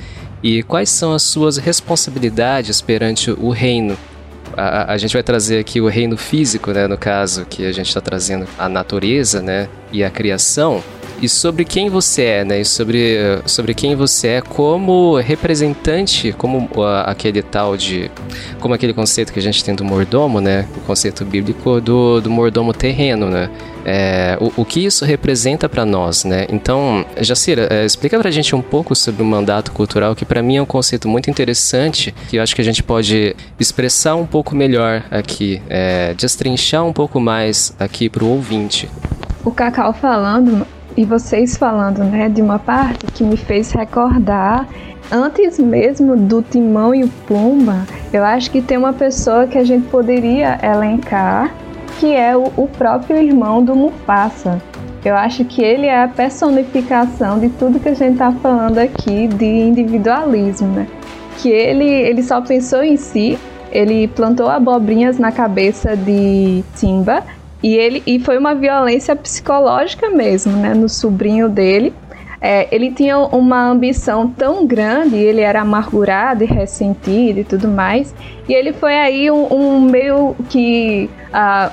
e quais são as suas responsabilidades perante o reino. A, a gente vai trazer aqui o reino físico, né, no caso, que a gente está trazendo a natureza né, e a criação e sobre quem você é, né? E sobre, sobre quem você é como representante, como uh, aquele tal de. Como aquele conceito que a gente tem do mordomo, né? O conceito bíblico do, do mordomo terreno, né? É, o, o que isso representa para nós, né? Então, Jacira, é, explica pra gente um pouco sobre o mandato cultural, que para mim é um conceito muito interessante, que eu acho que a gente pode expressar um pouco melhor aqui, é, destrinchar um pouco mais aqui pro ouvinte. O Cacau falando e vocês falando, né, de uma parte que me fez recordar antes mesmo do Timão e o Pumba, eu acho que tem uma pessoa que a gente poderia elencar, que é o, o próprio irmão do Mufasa. Eu acho que ele é a personificação de tudo que a gente está falando aqui de individualismo, né? Que ele, ele só pensou em si, ele plantou abobrinhas na cabeça de Simba e ele e foi uma violência psicológica mesmo, né, no sobrinho dele. É, ele tinha uma ambição tão grande, ele era amargurado e ressentido e tudo mais, e ele foi aí um, um meio que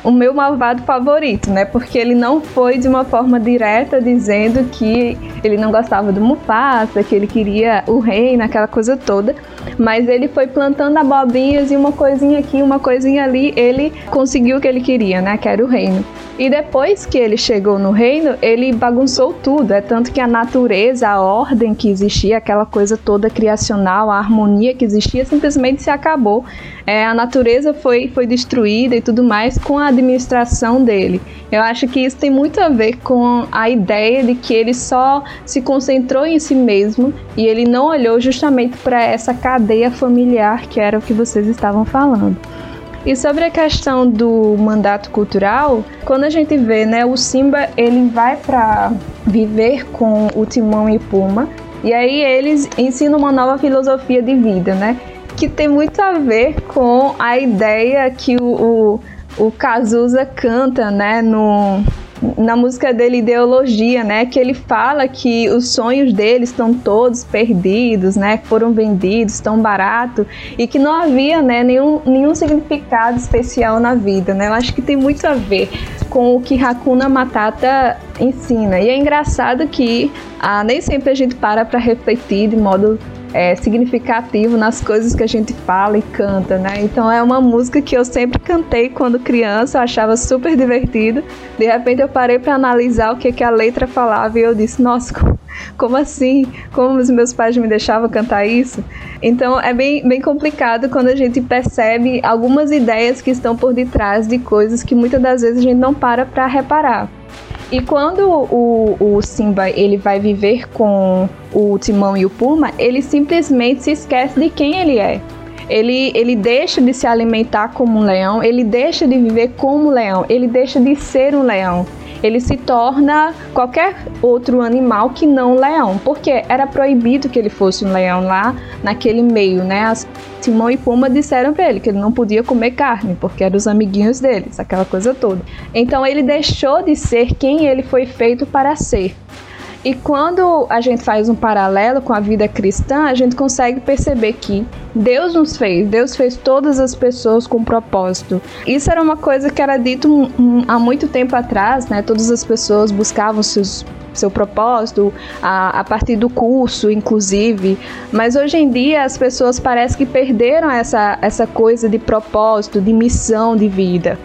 uh, meu malvado favorito, né? Porque ele não foi de uma forma direta dizendo que ele não gostava do Mufasa, que ele queria o reino, aquela coisa toda, mas ele foi plantando abobrinhas e uma coisinha aqui, uma coisinha ali, ele conseguiu o que ele queria, né? Que era o reino. E depois que ele chegou no reino, ele bagunçou tudo. É tanto que a natureza, a ordem que existia, aquela coisa toda criacional, a harmonia que existia, simplesmente se acabou. É, a natureza foi, foi destruída e tudo mais com a administração dele. Eu acho que isso tem muito a ver com a ideia de que ele só se concentrou em si mesmo e ele não olhou justamente para essa cadeia familiar que era o que vocês estavam falando. E sobre a questão do mandato cultural, quando a gente vê, né, o Simba ele vai para viver com o Timão e Puma, e aí eles ensinam uma nova filosofia de vida, né? Que tem muito a ver com a ideia que o, o, o Cazuza canta, né, no, na música dele Ideologia, né, que ele fala que os sonhos dele estão todos perdidos, né, foram vendidos tão barato e que não havia, né, nenhum, nenhum significado especial na vida, né? Eu acho que tem muito a ver com o que Hakuna Matata ensina. E é engraçado que ah, nem sempre a gente para para refletir de modo é, significativo nas coisas que a gente fala e canta, né? Então é uma música que eu sempre cantei quando criança, eu achava super divertido. De repente eu parei para analisar o que, que a letra falava e eu disse, nossa, como assim? Como os meus pais me deixavam cantar isso? Então é bem, bem complicado quando a gente percebe algumas ideias que estão por detrás de coisas que muitas das vezes a gente não para para reparar. E quando o, o Simba ele vai viver com o Timão e o Puma, ele simplesmente se esquece de quem ele é. Ele, ele deixa de se alimentar como um leão, ele deixa de viver como um leão, ele deixa de ser um leão. Ele se torna qualquer outro animal que não um leão, porque era proibido que ele fosse um leão lá naquele meio, né? As Timão e Puma disseram para ele que ele não podia comer carne, porque eram os amiguinhos deles, aquela coisa toda. Então ele deixou de ser quem ele foi feito para ser. E quando a gente faz um paralelo com a vida cristã, a gente consegue perceber que Deus nos fez, Deus fez todas as pessoas com propósito. Isso era uma coisa que era dito há muito tempo atrás, né? Todas as pessoas buscavam seus seu propósito, a, a, partir do curso, inclusive. Mas hoje em dia as pessoas parecem que perderam essa, essa coisa de propósito, de missão de vida.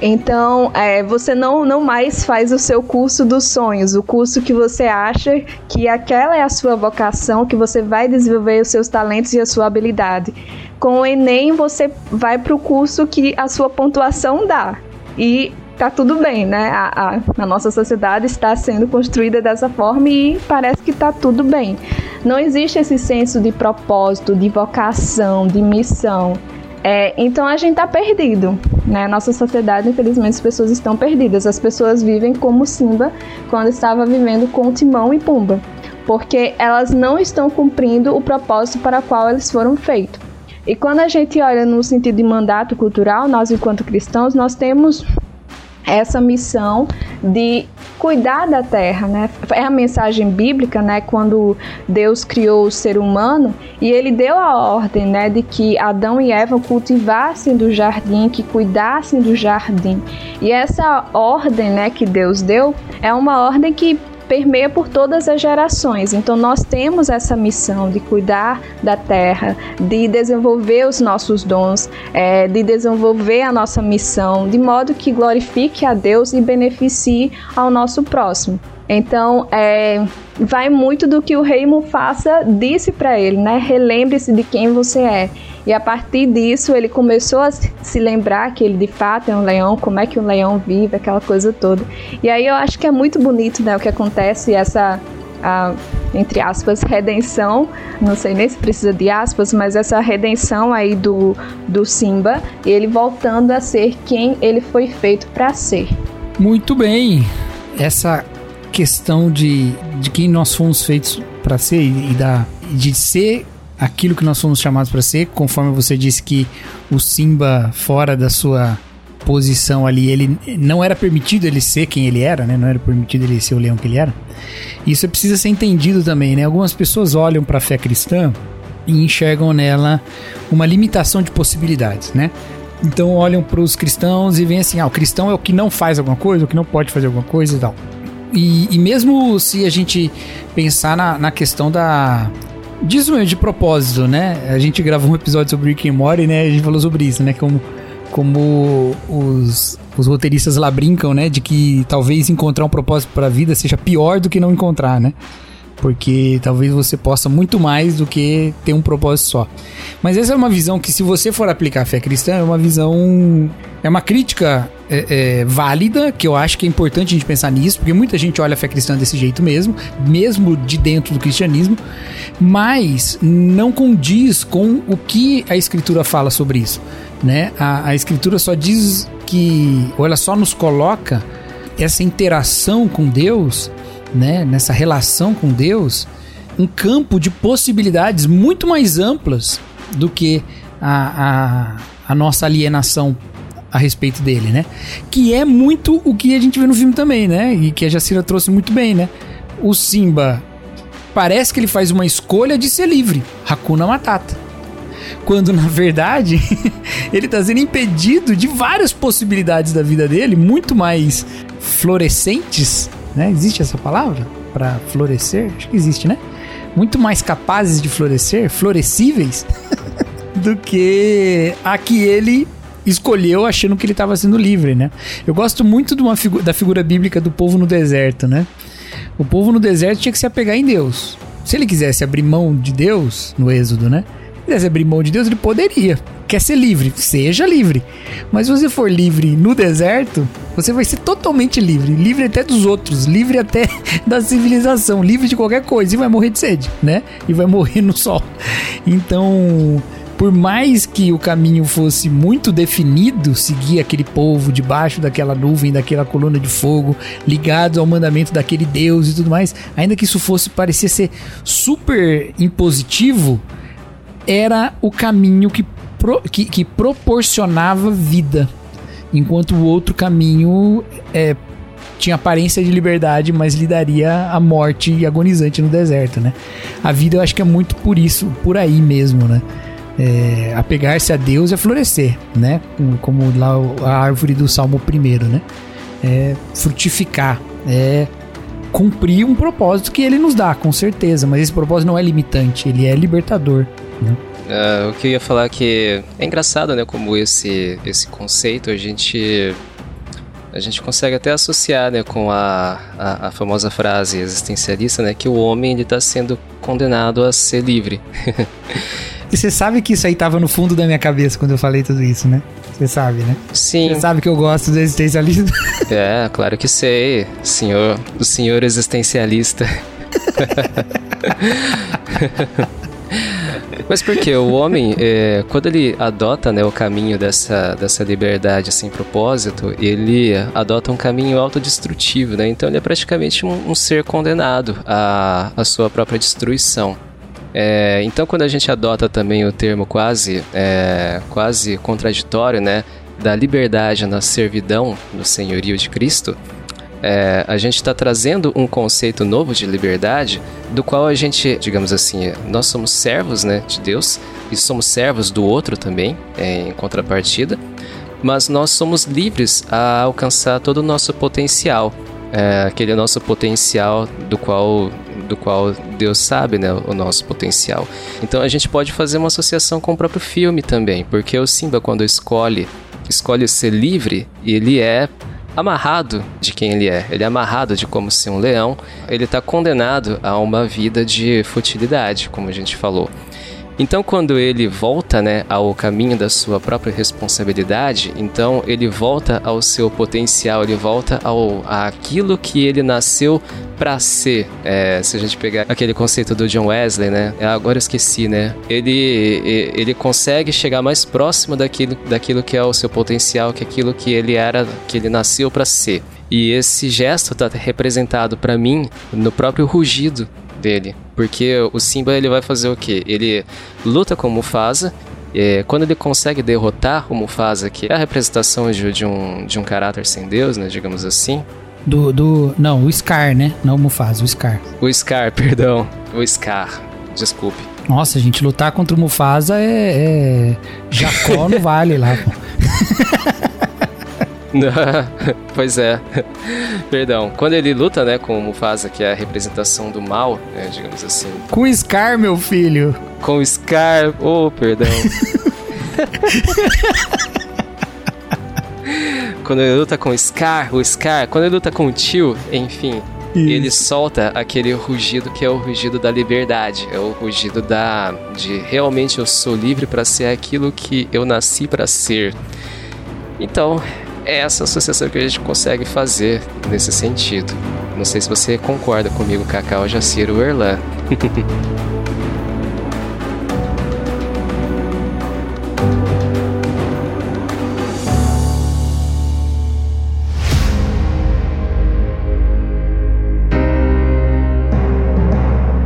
Então, é, você não, não mais faz o seu curso dos sonhos, o curso que você acha que aquela é a sua vocação, que você vai desenvolver os seus talentos e a sua habilidade. Com o Enem, você vai para o curso que a sua pontuação dá. E tá tudo bem, né? A, a, a, nossa sociedade está sendo construída dessa forma e parece que tá tudo bem. Não existe esse senso de propósito, de vocação, de missão. É, então a gente está perdido. Né? Nossa sociedade, infelizmente, as pessoas estão perdidas. As pessoas vivem como Simba quando estava vivendo com Timão e Pumba, porque elas não estão cumprindo o propósito para o qual eles foram feitos. E quando a gente olha no sentido de mandato cultural, nós, enquanto cristãos, nós temos essa missão de cuidar da terra, né? É a mensagem bíblica, né? Quando Deus criou o ser humano e ele deu a ordem, né, de que Adão e Eva cultivassem do jardim, que cuidassem do jardim. E essa ordem, né, que Deus deu, é uma ordem que permeia por todas as gerações. Então nós temos essa missão de cuidar da terra, de desenvolver os nossos dons, é, de desenvolver a nossa missão, de modo que glorifique a Deus e beneficie ao nosso próximo. Então, é, vai muito do que o rei Mufasa disse para ele, né? Relembre-se de quem você é. E a partir disso, ele começou a se lembrar que ele de fato é um leão, como é que um leão vive, aquela coisa toda. E aí eu acho que é muito bonito, né, o que acontece essa a, entre aspas, redenção, não sei nem se precisa de aspas, mas essa redenção aí do, do Simba, ele voltando a ser quem ele foi feito para ser. Muito bem. Essa questão de, de quem nós fomos feitos para ser e, da, de ser aquilo que nós fomos chamados para ser, conforme você disse que o Simba fora da sua posição ali, ele não era permitido ele ser quem ele era, né? Não era permitido ele ser o leão que ele era. Isso precisa ser entendido também, né? Algumas pessoas olham para a fé cristã e enxergam nela uma limitação de possibilidades, né? Então olham para os cristãos e veem assim: ah, o cristão é o que não faz alguma coisa, o que não pode fazer alguma coisa e tal. E, e mesmo se a gente pensar na, na questão da, disso de propósito, né? A gente gravou um episódio sobre Rick and Morty, né? A gente falou sobre isso, né? Como, como os, os roteiristas lá brincam, né? De que talvez encontrar um propósito para a vida seja pior do que não encontrar, né? Porque talvez você possa muito mais do que ter um propósito só. Mas essa é uma visão que, se você for aplicar a fé cristã, é uma visão. É uma crítica é, é, válida, que eu acho que é importante a gente pensar nisso, porque muita gente olha a fé cristã desse jeito mesmo, mesmo de dentro do cristianismo, mas não condiz com o que a Escritura fala sobre isso. Né? A, a Escritura só diz que, ou ela só nos coloca essa interação com Deus né, nessa relação com Deus, um campo de possibilidades muito mais amplas do que a, a, a nossa alienação a respeito dele, né? Que é muito o que a gente vê no filme também, né? E que a Jacira trouxe muito bem, né? O Simba parece que ele faz uma escolha de ser livre, Hakuna Matata. Quando na verdade ele está sendo impedido de várias possibilidades da vida dele, muito mais florescentes né? Existe essa palavra para florescer? Acho que existe, né? Muito mais capazes de florescer, florescíveis, do que a que ele escolheu achando que ele estava sendo livre, né? Eu gosto muito de uma figu da figura bíblica do povo no deserto, né? O povo no deserto tinha que se apegar em Deus. Se ele quisesse abrir mão de Deus no Êxodo, né? Se quisesse abrir mão de Deus, ele poderia. Quer ser livre? Seja livre. Mas se você for livre no deserto, você vai ser totalmente livre. Livre até dos outros, livre até da civilização, livre de qualquer coisa. E vai morrer de sede, né? E vai morrer no sol. Então, por mais que o caminho fosse muito definido, seguir aquele povo debaixo daquela nuvem, daquela coluna de fogo, ligados ao mandamento daquele Deus e tudo mais, ainda que isso fosse parecer ser super impositivo, era o caminho que, pro, que, que proporcionava vida, enquanto o outro caminho é, tinha aparência de liberdade, mas lhe daria a morte agonizante no deserto, né? A vida eu acho que é muito por isso, por aí mesmo, né? É, apegar-se a Deus é florescer, né? Como lá a árvore do Salmo primeiro, né? É frutificar, é cumprir um propósito que ele nos dá, com certeza, mas esse propósito não é limitante, ele é libertador, né? Uh, o que eu ia falar é que é engraçado, né, como esse, esse conceito a gente a gente consegue até associar né, com a, a, a famosa frase existencialista, né, que o homem está sendo condenado a ser livre. E você sabe que isso aí tava no fundo da minha cabeça quando eu falei tudo isso, né? Você sabe, né? Sim. Você sabe que eu gosto do existencialismo. É, claro que sei. Senhor, o senhor existencialista. Mas porque o homem, é, quando ele adota né, o caminho dessa, dessa liberdade sem propósito, ele adota um caminho autodestrutivo, né? Então ele é praticamente um, um ser condenado à, à sua própria destruição. É, então quando a gente adota também o termo quase, é, quase contraditório, né? Da liberdade na servidão no senhorio de Cristo, é, a gente está trazendo um conceito novo de liberdade, do qual a gente, digamos assim, nós somos servos né, de Deus e somos servos do outro também, é, em contrapartida, mas nós somos livres a alcançar todo o nosso potencial, é, aquele nosso potencial do qual, do qual Deus sabe né, o nosso potencial. Então a gente pode fazer uma associação com o próprio filme também, porque o Simba, quando escolhe, escolhe ser livre, ele é amarrado de quem ele é. Ele é amarrado de como ser um leão. Ele está condenado a uma vida de futilidade, como a gente falou. Então, quando ele volta né, ao caminho da sua própria responsabilidade, então ele volta ao seu potencial, ele volta ao aquilo que ele nasceu para ser. É, se a gente pegar aquele conceito do John Wesley, né? Agora eu esqueci, né? Ele, ele consegue chegar mais próximo daquilo, daquilo que é o seu potencial, que é aquilo que ele era, que ele nasceu para ser. E esse gesto está representado para mim no próprio rugido dele. Porque o Simba ele vai fazer o quê? Ele luta com o Mufasa. É, quando ele consegue derrotar o Mufasa, que é a representação de, de, um, de um caráter sem Deus, né, digamos assim. Do, do. Não, o Scar, né? Não o Mufasa, o Scar. O Scar, perdão. O Scar. Desculpe. Nossa, gente, lutar contra o Mufasa é. é... Jacó no vale lá, pô. pois é. Perdão. Quando ele luta, né, com o Mufasa, que é a representação do mal, né, digamos assim. Com o Scar, meu filho. Com o Scar. Oh, perdão. quando ele luta com o Scar, o Scar, quando ele luta com o tio, enfim, Isso. ele solta aquele rugido que é o rugido da liberdade, é o rugido da de realmente eu sou livre para ser aquilo que eu nasci para ser. Então, é essa associação que a gente consegue fazer nesse sentido. Não sei se você concorda comigo, Cacau, Jaciro Erlan.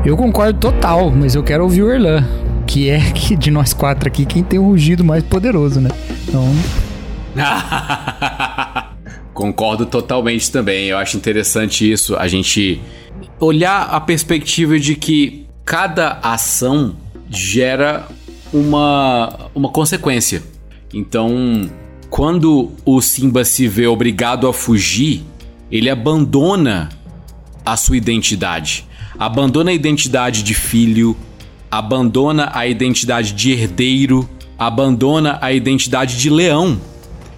Eu concordo total, mas eu quero ouvir o Erlan, que é que de nós quatro aqui quem tem o rugido mais poderoso, né? Então, Concordo totalmente também. Eu acho interessante isso, a gente olhar a perspectiva de que cada ação gera uma, uma consequência. Então, quando o Simba se vê obrigado a fugir, ele abandona a sua identidade. Abandona a identidade de filho, abandona a identidade de herdeiro, abandona a identidade de leão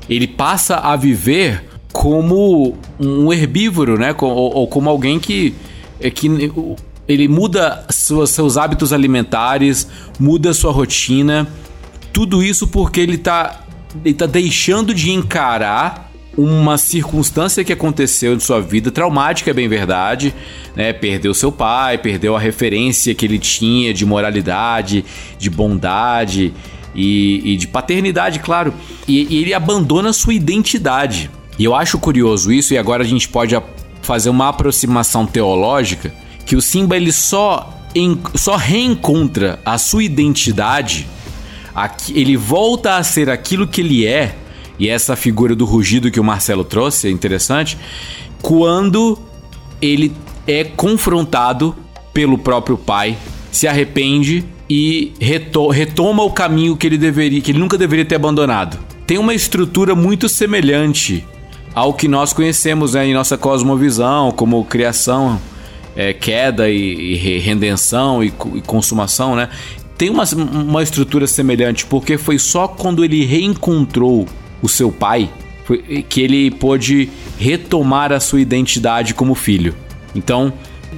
ele passa a viver como um herbívoro, né? Ou, ou como alguém que, é que ele muda seus, seus hábitos alimentares, muda sua rotina. Tudo isso porque ele está ele tá deixando de encarar uma circunstância que aconteceu em sua vida, traumática, é bem verdade, né? Perdeu seu pai, perdeu a referência que ele tinha de moralidade, de bondade, e, e de paternidade, claro. E, e, ele abandona sua identidade. E eu acho curioso isso, e agora a gente pode fazer uma aproximação teológica, que o Simba ele só, em, só reencontra a sua identidade, ele volta a ser aquilo que ele é, e essa figura do rugido que o Marcelo trouxe é interessante, quando ele é confrontado pelo próprio pai, se arrepende e reto retoma o caminho que ele deveria, que ele nunca deveria ter abandonado. Tem uma estrutura muito semelhante ao que nós conhecemos né, em nossa cosmovisão, como criação, é, queda e, e redenção e, e, consumação, né? Tem uma, uma estrutura semelhante, porque foi só quando ele reencontrou o seu pai que ele pôde retomar a sua identidade como filho. Então,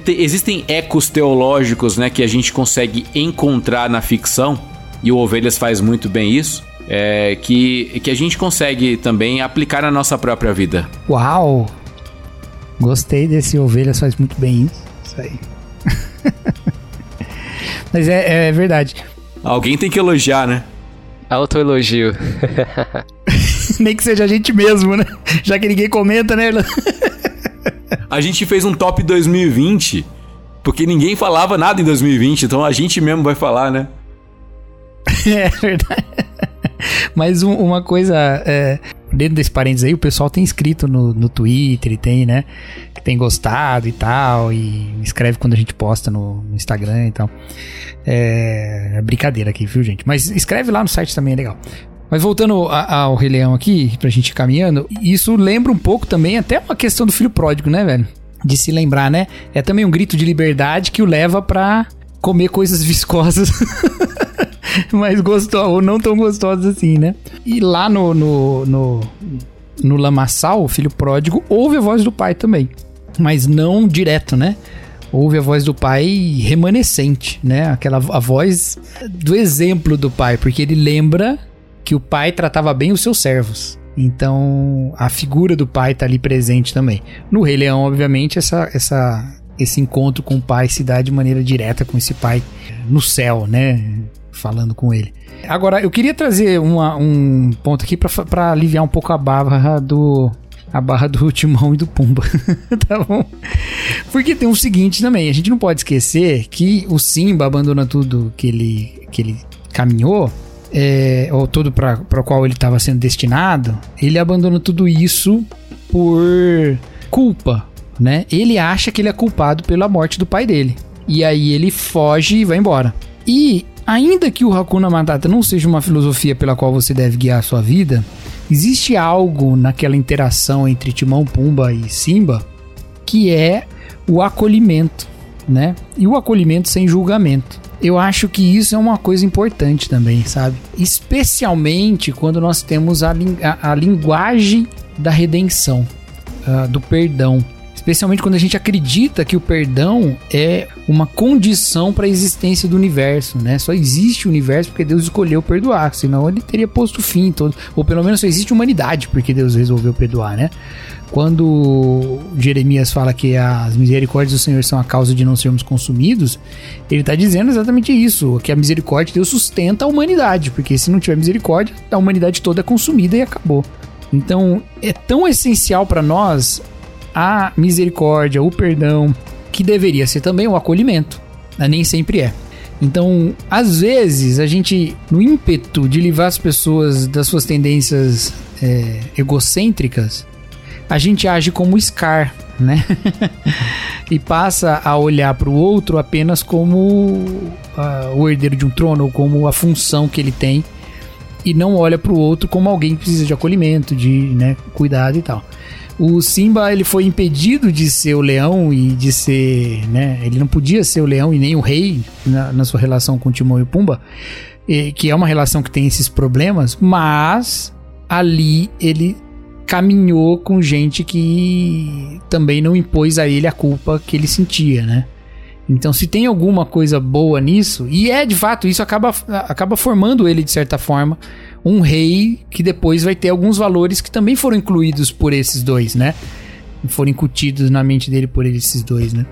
existem ecos teológicos né, que a gente consegue encontrar na ficção, e o Ovelhas faz muito bem isso, é, que, que a gente consegue também aplicar na nossa própria vida. Uau! Gostei desse Ovelhas faz muito bem isso. Isso aí. Mas é, é verdade. Alguém tem que elogiar, né? Autoelogio. Nem que seja a gente mesmo, né? Já que ninguém comenta, né? A gente fez um top 2020 porque ninguém falava nada em 2020, então a gente mesmo vai falar, né? É verdade. Mas um, uma coisa, é, dentro desse parênteses aí, o pessoal tem escrito no, no Twitter tem, né? Que tem gostado e tal, e escreve quando a gente posta no, no Instagram e tal. É, é brincadeira aqui, viu, gente? Mas escreve lá no site também, é legal. Mas voltando ao Rei Leão aqui, pra gente ir caminhando, isso lembra um pouco também até uma questão do filho pródigo, né, velho? De se lembrar, né? É também um grito de liberdade que o leva pra comer coisas viscosas. mas gostosas, ou não tão gostosas assim, né? E lá no, no, no, no Lamaçal, o filho pródigo, ouve a voz do pai também. Mas não direto, né? ouve a voz do pai remanescente, né? Aquela a voz do exemplo do pai, porque ele lembra que o pai tratava bem os seus servos. Então, a figura do pai está ali presente também. No Rei Leão, obviamente, essa, essa, esse encontro com o pai se dá de maneira direta com esse pai no céu, né? Falando com ele. Agora, eu queria trazer uma, um ponto aqui para aliviar um pouco a barra do, a barra do Timão e do Pumba, tá bom? Porque tem o seguinte também, a gente não pode esquecer que o Simba abandona tudo que ele, que ele caminhou é, ou todo para o qual ele estava sendo destinado, ele abandona tudo isso por culpa, né? Ele acha que ele é culpado pela morte do pai dele. E aí ele foge e vai embora. E ainda que o Hakuna Matata não seja uma filosofia pela qual você deve guiar a sua vida, existe algo naquela interação entre Timão, Pumba e Simba que é o acolhimento, né? E o acolhimento sem julgamento eu acho que isso é uma coisa importante também, sabe? Especialmente quando nós temos a, a, a linguagem da redenção, uh, do perdão. Especialmente quando a gente acredita que o perdão é uma condição para a existência do universo, né? Só existe o universo porque Deus escolheu perdoar, senão ele teria posto fim todo, ou pelo menos só existe humanidade porque Deus resolveu perdoar, né? Quando Jeremias fala que as misericórdias do Senhor são a causa de não sermos consumidos, ele está dizendo exatamente isso, que a misericórdia de Deus sustenta a humanidade, porque se não tiver misericórdia, a humanidade toda é consumida e acabou. Então, é tão essencial para nós a misericórdia, o perdão, que deveria ser também o acolhimento, mas nem sempre é. Então, às vezes, a gente, no ímpeto de livrar as pessoas das suas tendências é, egocêntricas, a gente age como Scar, né? e passa a olhar para o outro apenas como uh, o herdeiro de um trono, ou como a função que ele tem, e não olha para o outro como alguém que precisa de acolhimento, de né, cuidado e tal. O Simba ele foi impedido de ser o leão e de ser, né? Ele não podia ser o leão e nem o rei na, na sua relação com Timão e Pumba, e, que é uma relação que tem esses problemas, mas ali ele caminhou com gente que também não impôs a ele a culpa que ele sentia, né? Então, se tem alguma coisa boa nisso, e é de fato, isso acaba, acaba formando ele de certa forma um rei que depois vai ter alguns valores que também foram incluídos por esses dois, né? Foram incutidos na mente dele por esses dois, né?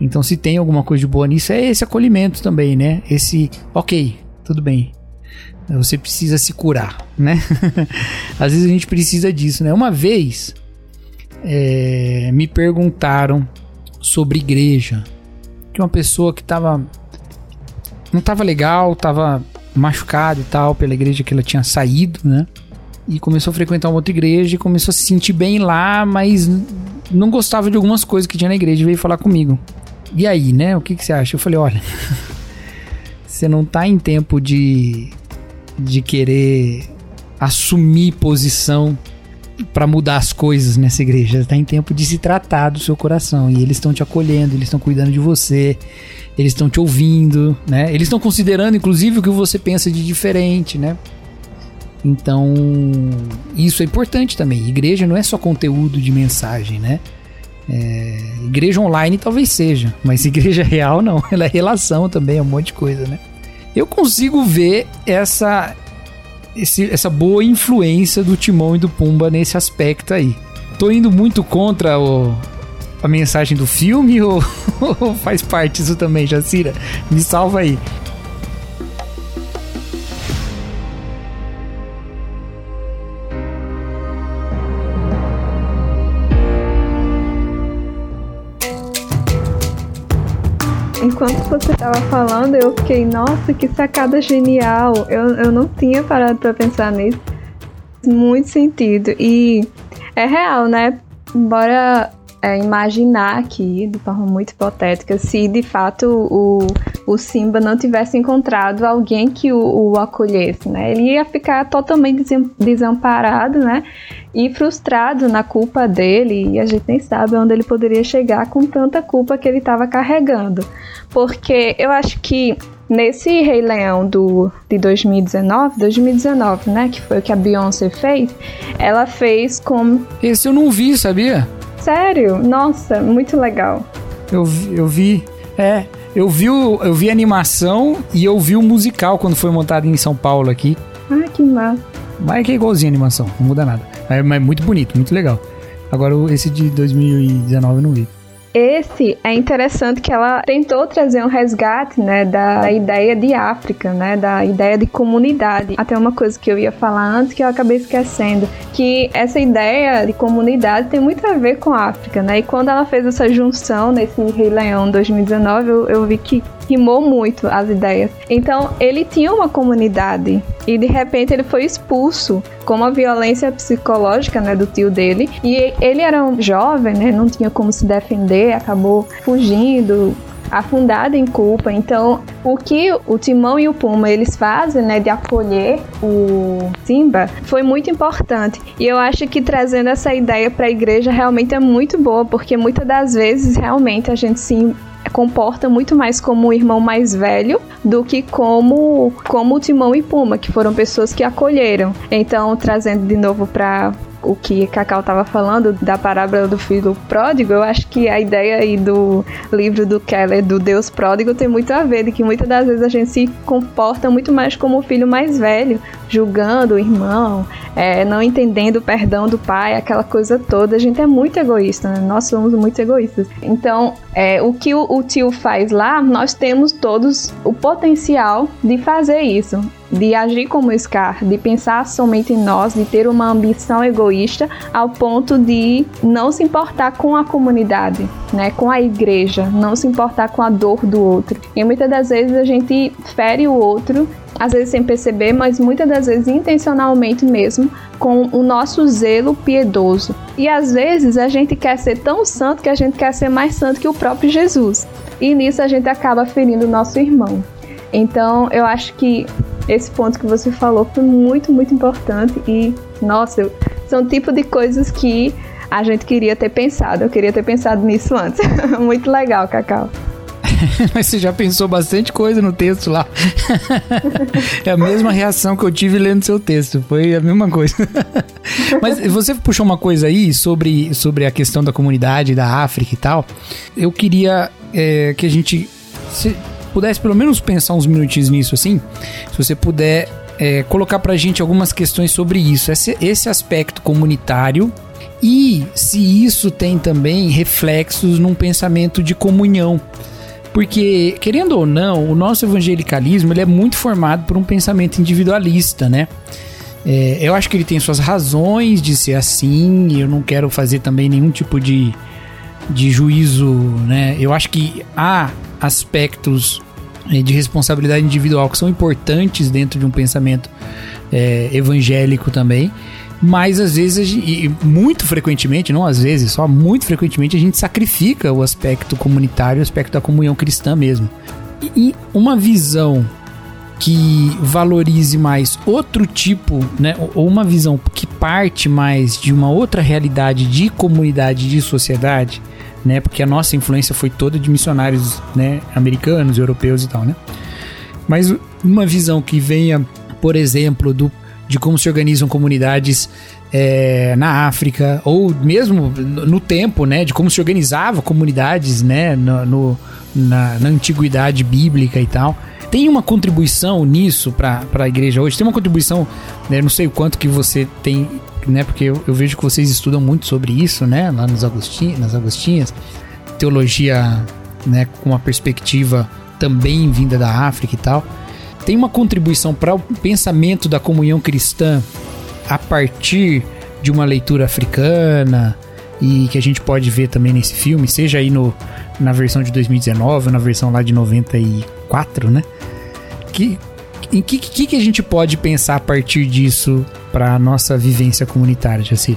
Então, se tem alguma coisa de boa nisso, é esse acolhimento também, né? Esse, ok, tudo bem. Você precisa se curar, né? Às vezes a gente precisa disso, né? Uma vez é, me perguntaram sobre igreja, que uma pessoa que tava não tava legal, tava machucado e tal pela igreja que ela tinha saído, né? E começou a frequentar uma outra igreja e começou a se sentir bem lá, mas não gostava de algumas coisas que tinha na igreja e veio falar comigo. E aí, né? O que, que você acha? Eu falei, olha, você não tá em tempo de, de querer assumir posição para mudar as coisas nessa igreja. Está em tempo de se tratar do seu coração e eles estão te acolhendo, eles estão cuidando de você, eles estão te ouvindo, né? Eles estão considerando, inclusive, o que você pensa de diferente, né? Então, isso é importante também. Igreja não é só conteúdo de mensagem, né? É, igreja online talvez seja, mas igreja real não. Ela é relação também, é um monte de coisa, né? Eu consigo ver essa, esse, essa boa influência do Timão e do Pumba nesse aspecto aí. Tô indo muito contra o, a mensagem do filme ou, ou faz parte isso também, Jacira? Me salva aí. Você estava falando, eu fiquei, nossa, que sacada genial. Eu, eu não tinha parado para pensar nisso. Muito sentido. E é real, né? Bora é, imaginar aqui, de forma muito hipotética, se de fato o, o Simba não tivesse encontrado alguém que o, o acolhesse, né? Ele ia ficar totalmente desamparado, né? E frustrado na culpa dele, e a gente nem sabe onde ele poderia chegar com tanta culpa que ele estava carregando. Porque eu acho que nesse Rei Leão do, de 2019, 2019, né, que foi o que a Beyoncé fez, ela fez com... Esse eu não vi, sabia? Sério? Nossa, muito legal. Eu, eu vi. É, eu vi, o, eu vi a animação e eu vi o musical quando foi montado em São Paulo aqui. Ah, que massa. Mas é que é igualzinho a animação, não muda nada. É, mas muito bonito, muito legal. Agora esse de 2019 eu não vi. Esse é interessante que ela tentou trazer um resgate, né, da ideia de África, né, da ideia de comunidade. Até uma coisa que eu ia falar antes que eu acabei esquecendo, que essa ideia de comunidade tem muito a ver com a África, né? E quando ela fez essa junção nesse Rei Leão 2019, eu, eu vi que rimou muito as ideias. Então, ele tinha uma comunidade e de repente ele foi expulso com uma violência psicológica, né, do tio dele. E ele era um jovem, né, não tinha como se defender, acabou fugindo, afundado em culpa. Então, o que o Timão e o Puma eles fazem, né, de acolher o Simba, foi muito importante. E eu acho que trazendo essa ideia para a igreja realmente é muito boa, porque muitas das vezes realmente a gente se comporta muito mais como um irmão mais velho do que como como Timão e Puma, que foram pessoas que acolheram. Então, trazendo de novo para o que Cacau estava falando da parábola do filho pródigo, eu acho que a ideia aí do livro do Keller, do Deus pródigo, tem muito a ver, de que muitas das vezes a gente se comporta muito mais como o filho mais velho, julgando o irmão, é, não entendendo o perdão do pai, aquela coisa toda. A gente é muito egoísta, né? Nós somos muito egoístas. Então, é, o que o, o tio faz lá, nós temos todos o potencial de fazer isso de agir como Scar, de pensar somente em nós, de ter uma ambição egoísta ao ponto de não se importar com a comunidade, né, com a igreja, não se importar com a dor do outro. E muitas das vezes a gente fere o outro às vezes sem perceber, mas muitas das vezes intencionalmente mesmo, com o nosso zelo piedoso. E às vezes a gente quer ser tão santo que a gente quer ser mais santo que o próprio Jesus. E nisso a gente acaba ferindo o nosso irmão. Então eu acho que esse ponto que você falou foi muito, muito importante e, nossa, são tipo de coisas que a gente queria ter pensado. Eu queria ter pensado nisso antes. muito legal, Cacau. Mas você já pensou bastante coisa no texto lá. é a mesma reação que eu tive lendo seu texto. Foi a mesma coisa. Mas você puxou uma coisa aí sobre, sobre a questão da comunidade da África e tal. Eu queria é, que a gente se pudesse pelo menos pensar uns minutinhos nisso assim. Se você puder é, colocar pra gente algumas questões sobre isso. Esse, esse aspecto comunitário e se isso tem também reflexos num pensamento de comunhão Porque, querendo ou não, o nosso evangelicalismo ele é muito formado por um pensamento individualista, né? É, eu acho que ele tem suas razões de ser assim, eu não quero fazer também nenhum tipo de, de juízo, né? Eu acho que há aspectos de responsabilidade individual que são importantes dentro de um pensamento é, evangélico também. Mas às vezes, e muito frequentemente, não às vezes, só muito frequentemente, a gente sacrifica o aspecto comunitário, o aspecto da comunhão cristã mesmo. E uma visão que valorize mais outro tipo, né, ou uma visão que parte mais de uma outra realidade de comunidade, de sociedade, né, porque a nossa influência foi toda de missionários, né, americanos, europeus e tal, né. Mas uma visão que venha, por exemplo, do de como se organizam comunidades é, na África, ou mesmo no tempo, né, de como se organizavam comunidades, né, no, no na, na, antiguidade bíblica e tal. Tem uma contribuição nisso para a igreja hoje? Tem uma contribuição, né, não sei o quanto que você tem, né, porque eu, eu vejo que vocês estudam muito sobre isso, né, lá nos Agostinhos, nas Agostinhas, teologia, né, com uma perspectiva também vinda da África e tal tem uma contribuição para o pensamento da comunhão cristã a partir de uma leitura africana e que a gente pode ver também nesse filme, seja aí no, na versão de 2019 ou na versão lá de 94, né? Que, em que, que, que a gente pode pensar a partir disso para a nossa vivência comunitária, Jacir?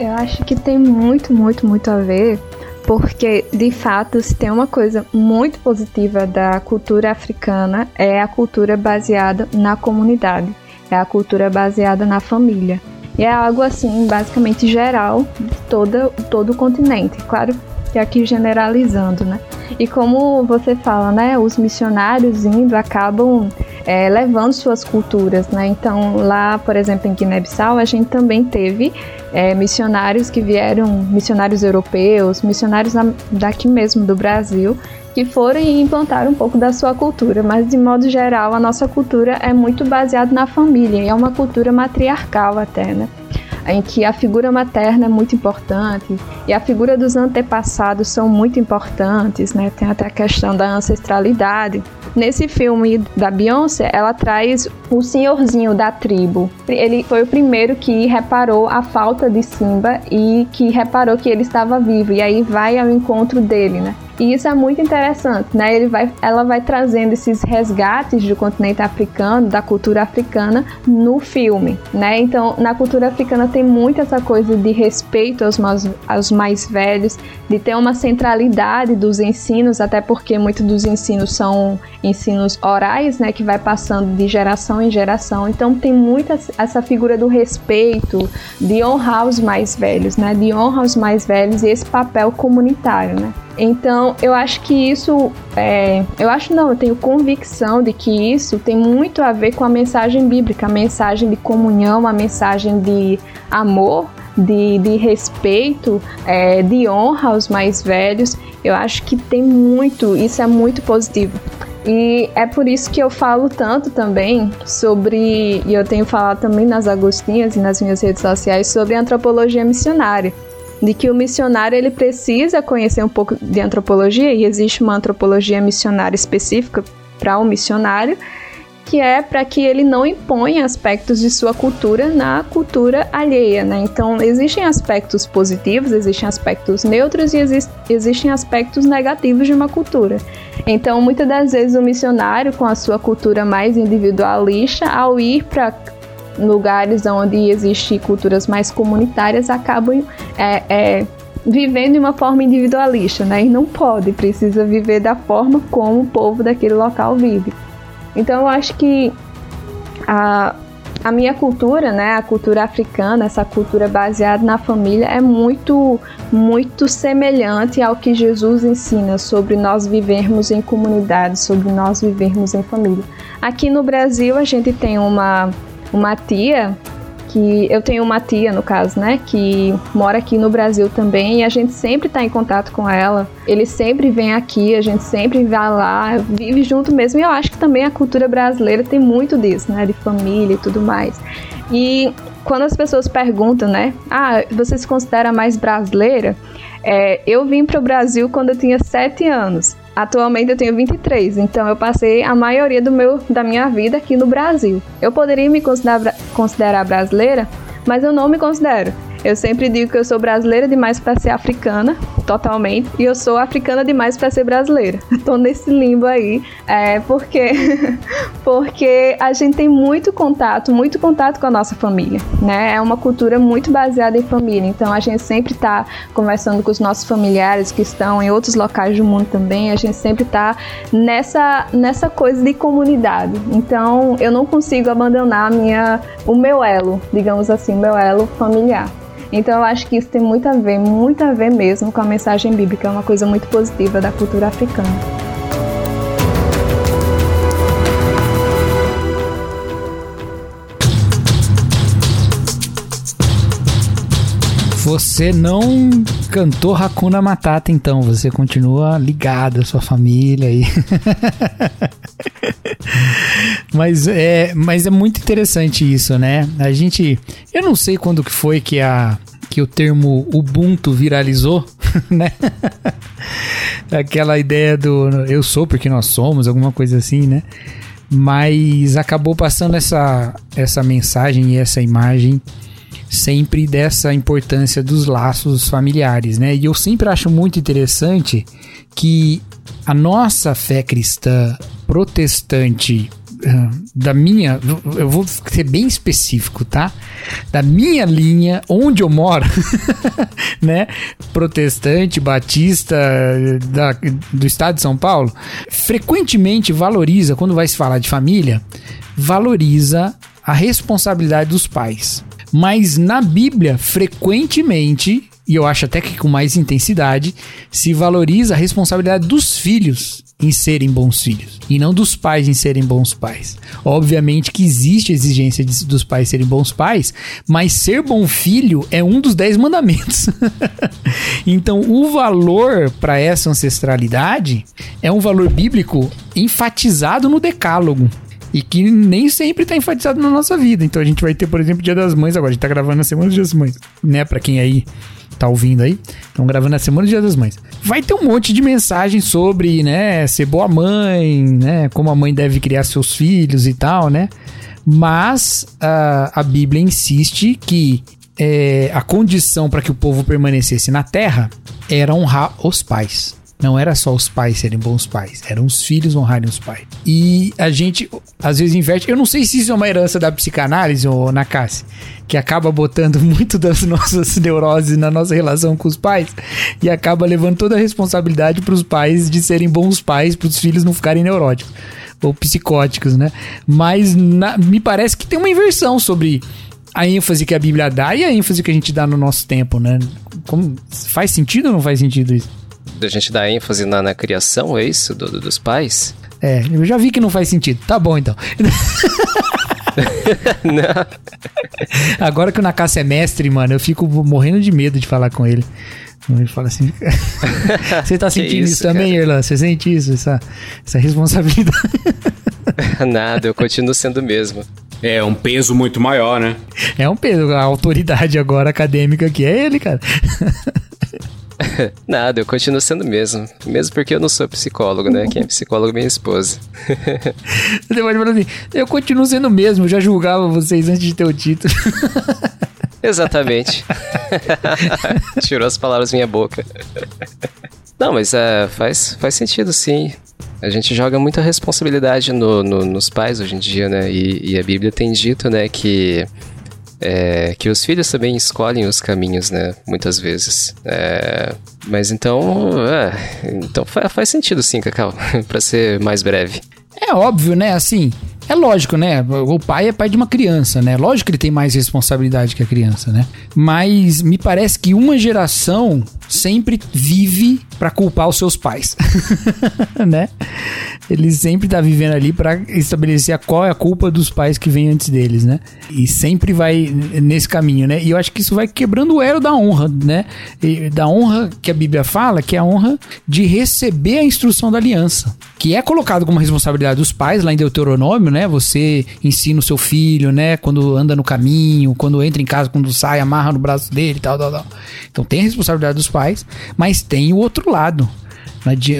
Eu acho que tem muito, muito, muito a ver porque de fato se tem uma coisa muito positiva da cultura africana é a cultura baseada na comunidade, é a cultura baseada na família. E é algo assim, basicamente geral de toda, todo o continente. Claro que aqui generalizando, né? E como você fala, né? Os missionários indo acabam é, levando suas culturas, né? Então, lá, por exemplo, em Guiné-Bissau, a gente também teve é, missionários que vieram, missionários europeus, missionários daqui mesmo do Brasil, que foram e implantaram um pouco da sua cultura, mas de modo geral a nossa cultura é muito baseada na família e é uma cultura matriarcal até, né? Em que a figura materna é muito importante e a figura dos antepassados são muito importantes, né? Tem até a questão da ancestralidade. Nesse filme da Beyoncé, ela traz o senhorzinho da tribo. Ele foi o primeiro que reparou a falta de Simba e que reparou que ele estava vivo e aí vai ao encontro dele, né? E isso é muito interessante, né? Ele vai, ela vai trazendo esses resgates do continente africano, da cultura africana, no filme, né? Então, na cultura africana tem muito essa coisa de respeito aos mais, aos mais velhos, de ter uma centralidade dos ensinos, até porque muitos dos ensinos são ensinos orais, né? Que vai passando de geração em geração. Então, tem muito essa figura do respeito, de honrar os mais velhos, né? De honrar os mais velhos e esse papel comunitário, né? Então, eu acho que isso, é, eu acho não, eu tenho convicção de que isso tem muito a ver com a mensagem bíblica, a mensagem de comunhão, a mensagem de amor, de, de respeito, é, de honra aos mais velhos. Eu acho que tem muito, isso é muito positivo. E é por isso que eu falo tanto também sobre, e eu tenho falado também nas Agostinhas e nas minhas redes sociais, sobre antropologia missionária de que o missionário ele precisa conhecer um pouco de antropologia e existe uma antropologia missionária específica para o um missionário, que é para que ele não imponha aspectos de sua cultura na cultura alheia, né? Então, existem aspectos positivos, existem aspectos neutros e exist existem aspectos negativos de uma cultura. Então, muitas das vezes o missionário com a sua cultura mais individualista, ao ir para lugares onde existem culturas mais comunitárias acabam é, é, vivendo de uma forma individualista, né? E não pode, precisa viver da forma como o povo daquele local vive. Então eu acho que a, a minha cultura, né, a cultura africana, essa cultura baseada na família é muito muito semelhante ao que Jesus ensina sobre nós vivermos em comunidade, sobre nós vivermos em família. Aqui no Brasil a gente tem uma uma tia que eu tenho uma tia, no caso, né, que mora aqui no Brasil também e a gente sempre está em contato com ela. Ele sempre vem aqui, a gente sempre vai lá, vive junto mesmo. E eu acho que também a cultura brasileira tem muito disso, né, de família e tudo mais. E quando as pessoas perguntam, né, ah, você se considera mais brasileira? É, eu vim para o Brasil quando eu tinha sete anos. Atualmente eu tenho 23, então eu passei a maioria do meu, da minha vida aqui no Brasil. Eu poderia me considerar, considerar brasileira, mas eu não me considero. Eu sempre digo que eu sou brasileira demais para ser africana, totalmente, e eu sou africana demais para ser brasileira. Tô nesse limbo aí, é porque porque a gente tem muito contato, muito contato com a nossa família, né? É uma cultura muito baseada em família, então a gente sempre tá conversando com os nossos familiares que estão em outros locais do mundo também, a gente sempre tá nessa nessa coisa de comunidade. Então, eu não consigo abandonar minha o meu elo, digamos assim, meu elo familiar. Então eu acho que isso tem muito a ver, muito a ver mesmo com a mensagem bíblica, é uma coisa muito positiva da cultura africana. Você não cantou Hakuna Matata, então. Você continua ligado à sua família aí. mas, é, mas é muito interessante isso, né? A gente. Eu não sei quando que foi que, a, que o termo Ubuntu viralizou, né? Aquela ideia do eu sou porque nós somos, alguma coisa assim, né? Mas acabou passando essa, essa mensagem e essa imagem sempre dessa importância dos laços familiares, né? E eu sempre acho muito interessante que a nossa fé cristã protestante ah, da minha, eu vou ser bem específico, tá? Da minha linha, onde eu moro, né? Protestante, batista da, do estado de São Paulo, frequentemente valoriza, quando vai se falar de família, valoriza a responsabilidade dos pais. Mas na Bíblia, frequentemente, e eu acho até que com mais intensidade, se valoriza a responsabilidade dos filhos em serem bons filhos e não dos pais em serem bons pais. Obviamente que existe a exigência de, dos pais serem bons pais, mas ser bom filho é um dos dez mandamentos. então, o valor para essa ancestralidade é um valor bíblico enfatizado no Decálogo e que nem sempre está enfatizado na nossa vida. Então a gente vai ter, por exemplo, Dia das Mães agora. A gente tá gravando na semana do Dia das Mães, né? Para quem aí tá ouvindo aí, estão gravando na semana do Dia das Mães. Vai ter um monte de mensagens sobre, né, ser boa mãe, né, como a mãe deve criar seus filhos e tal, né? Mas a, a Bíblia insiste que é, a condição para que o povo permanecesse na terra era honrar os pais. Não era só os pais serem bons pais, eram os filhos honrarem os pais. E a gente, às vezes, inverte. Eu não sei se isso é uma herança da psicanálise ou na Cassi, que acaba botando muito das nossas neuroses na nossa relação com os pais e acaba levando toda a responsabilidade para os pais de serem bons pais, para os filhos não ficarem neuróticos ou psicóticos, né? Mas na, me parece que tem uma inversão sobre a ênfase que a Bíblia dá e a ênfase que a gente dá no nosso tempo, né? Como, faz sentido ou não faz sentido isso? Da gente dar ênfase na, na criação, é isso? Do, do, dos pais? É, eu já vi que não faz sentido. Tá bom, então. não. Agora que o Nakase é mestre, mano, eu fico morrendo de medo de falar com ele. Ele fala assim. Você tá sentindo isso, isso, também, Irlan? Você sente isso, essa, essa responsabilidade? Nada, eu continuo sendo o mesmo. É um peso muito maior, né? É um peso. A autoridade agora acadêmica aqui é ele, cara. Nada, eu continuo sendo mesmo. Mesmo porque eu não sou psicólogo, né? Quem é psicólogo é minha esposa. Você pode falar assim, eu continuo sendo mesmo, eu já julgava vocês antes de ter o título. Exatamente. Tirou as palavras da minha boca. Não, mas é, faz, faz sentido sim. A gente joga muita responsabilidade no, no, nos pais hoje em dia, né? E, e a Bíblia tem dito, né, que é, que os filhos também escolhem os caminhos, né? Muitas vezes. É, mas então, é, então faz sentido sim, Cacau, para ser mais breve. É óbvio, né? Assim, é lógico, né? O pai é pai de uma criança, né? Lógico que ele tem mais responsabilidade que a criança, né? Mas me parece que uma geração sempre vive para culpar os seus pais, né? Ele sempre tá vivendo ali para estabelecer qual é a culpa dos pais que vêm antes deles, né? E sempre vai nesse caminho, né? E eu acho que isso vai quebrando o elo da honra, né? E da honra que a Bíblia fala, que é a honra de receber a instrução da aliança, que é colocado como responsabilidade dos pais lá em Deuteronômio, né? Você ensina o seu filho, né? Quando anda no caminho, quando entra em casa, quando sai, amarra no braço dele, tal, tal, tal. Então tem a responsabilidade dos pais, mas tem o outro lado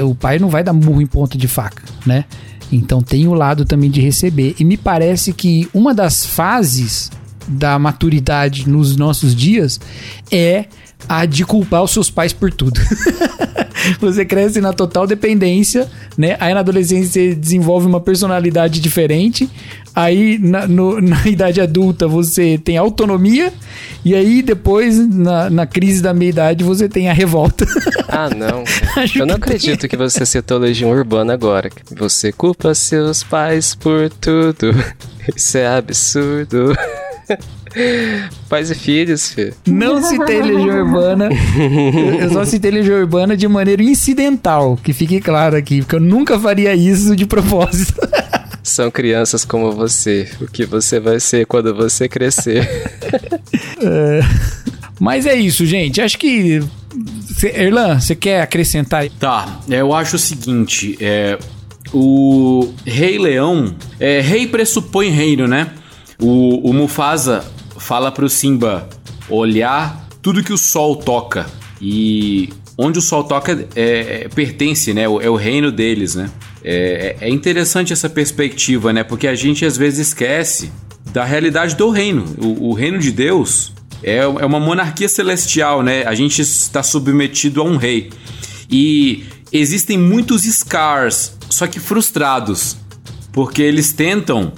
O pai não vai dar murro em ponta de faca, né? Então tem o lado também de receber. E me parece que uma das fases da maturidade nos nossos dias é a de culpar os seus pais por tudo. você cresce na total dependência, né? Aí na adolescência você desenvolve uma personalidade diferente. Aí na, no, na idade adulta você tem autonomia. E aí depois, na, na crise da meia-idade, você tem a revolta. Ah, não. Eu não acredito que você citou Legião Urbana agora. Você culpa seus pais por tudo. Isso é absurdo. Pais e filhos, filho. Não citei Legião Urbana. eu só citei Legião Urbana de maneira incidental, que fique claro aqui, porque eu nunca faria isso de propósito. São crianças como você. O que você vai ser quando você crescer. é... Mas é isso, gente. Acho que. Erlan, você quer acrescentar? Tá, eu acho o seguinte: é, o Rei Leão. É, rei pressupõe reino, né? O, o Mufasa fala pro Simba olhar tudo que o sol toca. E onde o sol toca é, é, pertence, né? É o reino deles, né? É, é, interessante essa perspectiva, né? Porque a gente às vezes esquece da realidade do reino. O, o reino de Deus é, é uma monarquia celestial, né? A gente está submetido a um rei. E existem muitos scars, só que frustrados, porque eles tentam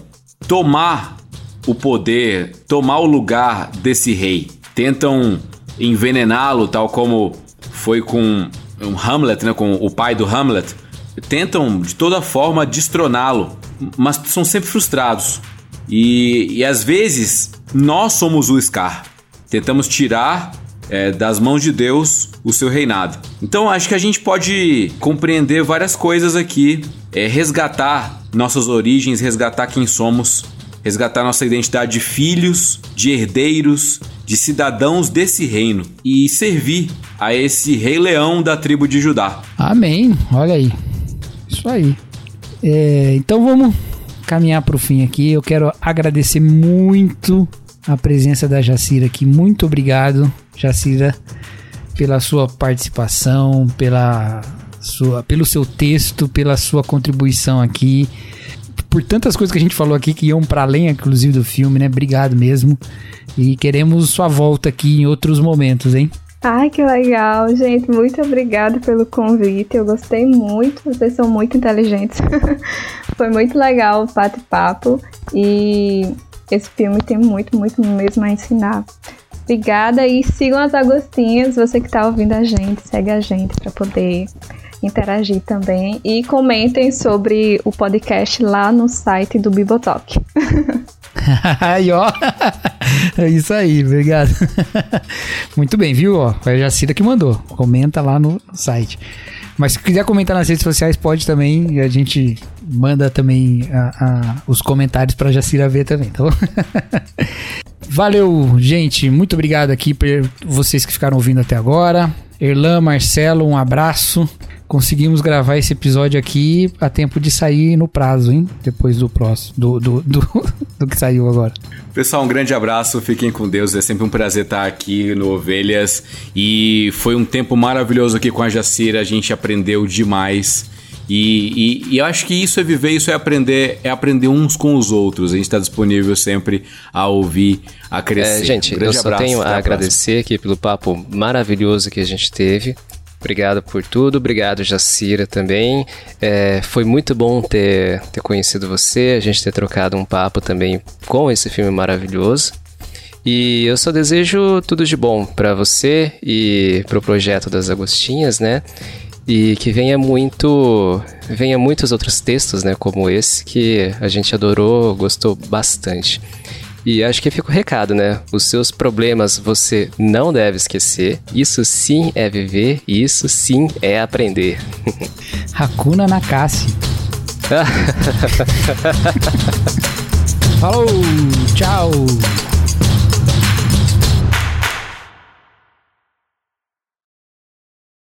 tomar o poder, tomar o lugar desse rei. Tentam envenená-lo, tal como foi com um Hamlet, né, com o pai do Hamlet. Tentam de toda forma destroná-lo, mas são sempre frustrados. E, e às vezes nós somos o Scar. Tentamos tirar é, das mãos de Deus o seu reinado. Então acho que a gente pode compreender várias coisas aqui, é, resgatar nossas origens, resgatar quem somos resgatar nossa identidade de filhos, de herdeiros, de cidadãos desse reino e servir a esse rei leão da tribo de Judá. Amém. Olha aí. Isso aí. É, então vamos caminhar para o fim aqui. Eu quero agradecer muito a presença da Jacira aqui. Muito obrigado, Jacira, pela sua participação, pela sua, pelo seu texto, pela sua contribuição aqui por tantas coisas que a gente falou aqui que iam para além, inclusive, do filme, né? Obrigado mesmo. E queremos sua volta aqui em outros momentos, hein? Ai, que legal, gente. Muito obrigada pelo convite. Eu gostei muito. Vocês são muito inteligentes. Foi muito legal o bate-papo. E esse filme tem muito, muito mesmo a ensinar. Obrigada e sigam as Agostinhas. Você que está ouvindo a gente, segue a gente para poder interagir também e comentem sobre o podcast lá no site do Bibotalk. aí, ó. É isso aí, obrigado. Muito bem, viu? Ó, foi a Jacira que mandou. Comenta lá no site. Mas se quiser comentar nas redes sociais, pode também. A gente manda também a, a, os comentários pra Jacira ver também, tá bom? Valeu, gente. Muito obrigado aqui por vocês que ficaram ouvindo até agora. Erlan, Marcelo, um abraço conseguimos gravar esse episódio aqui a tempo de sair no prazo, hein? Depois do próximo, do, do, do, do, que saiu agora. Pessoal, um grande abraço, fiquem com Deus. É sempre um prazer estar aqui no Ovelhas. E foi um tempo maravilhoso aqui com a Jacira, a gente aprendeu demais. E, e, e, eu acho que isso é viver, isso é aprender, é aprender uns com os outros. A gente está disponível sempre a ouvir, a crescer. É, gente, um eu só abraço, tenho a, a agradecer aqui pelo papo maravilhoso que a gente teve. Obrigado por tudo, obrigado Jacira também. É, foi muito bom ter, ter conhecido você, a gente ter trocado um papo também com esse filme maravilhoso. E eu só desejo tudo de bom para você e pro projeto das Agostinhas, né? E que venha muito, venha muitos outros textos, né, como esse que a gente adorou, gostou bastante. E acho que fica o recado, né? Os seus problemas você não deve esquecer. Isso sim é viver, isso sim é aprender. Hakuna Nakasi. Falou, tchau.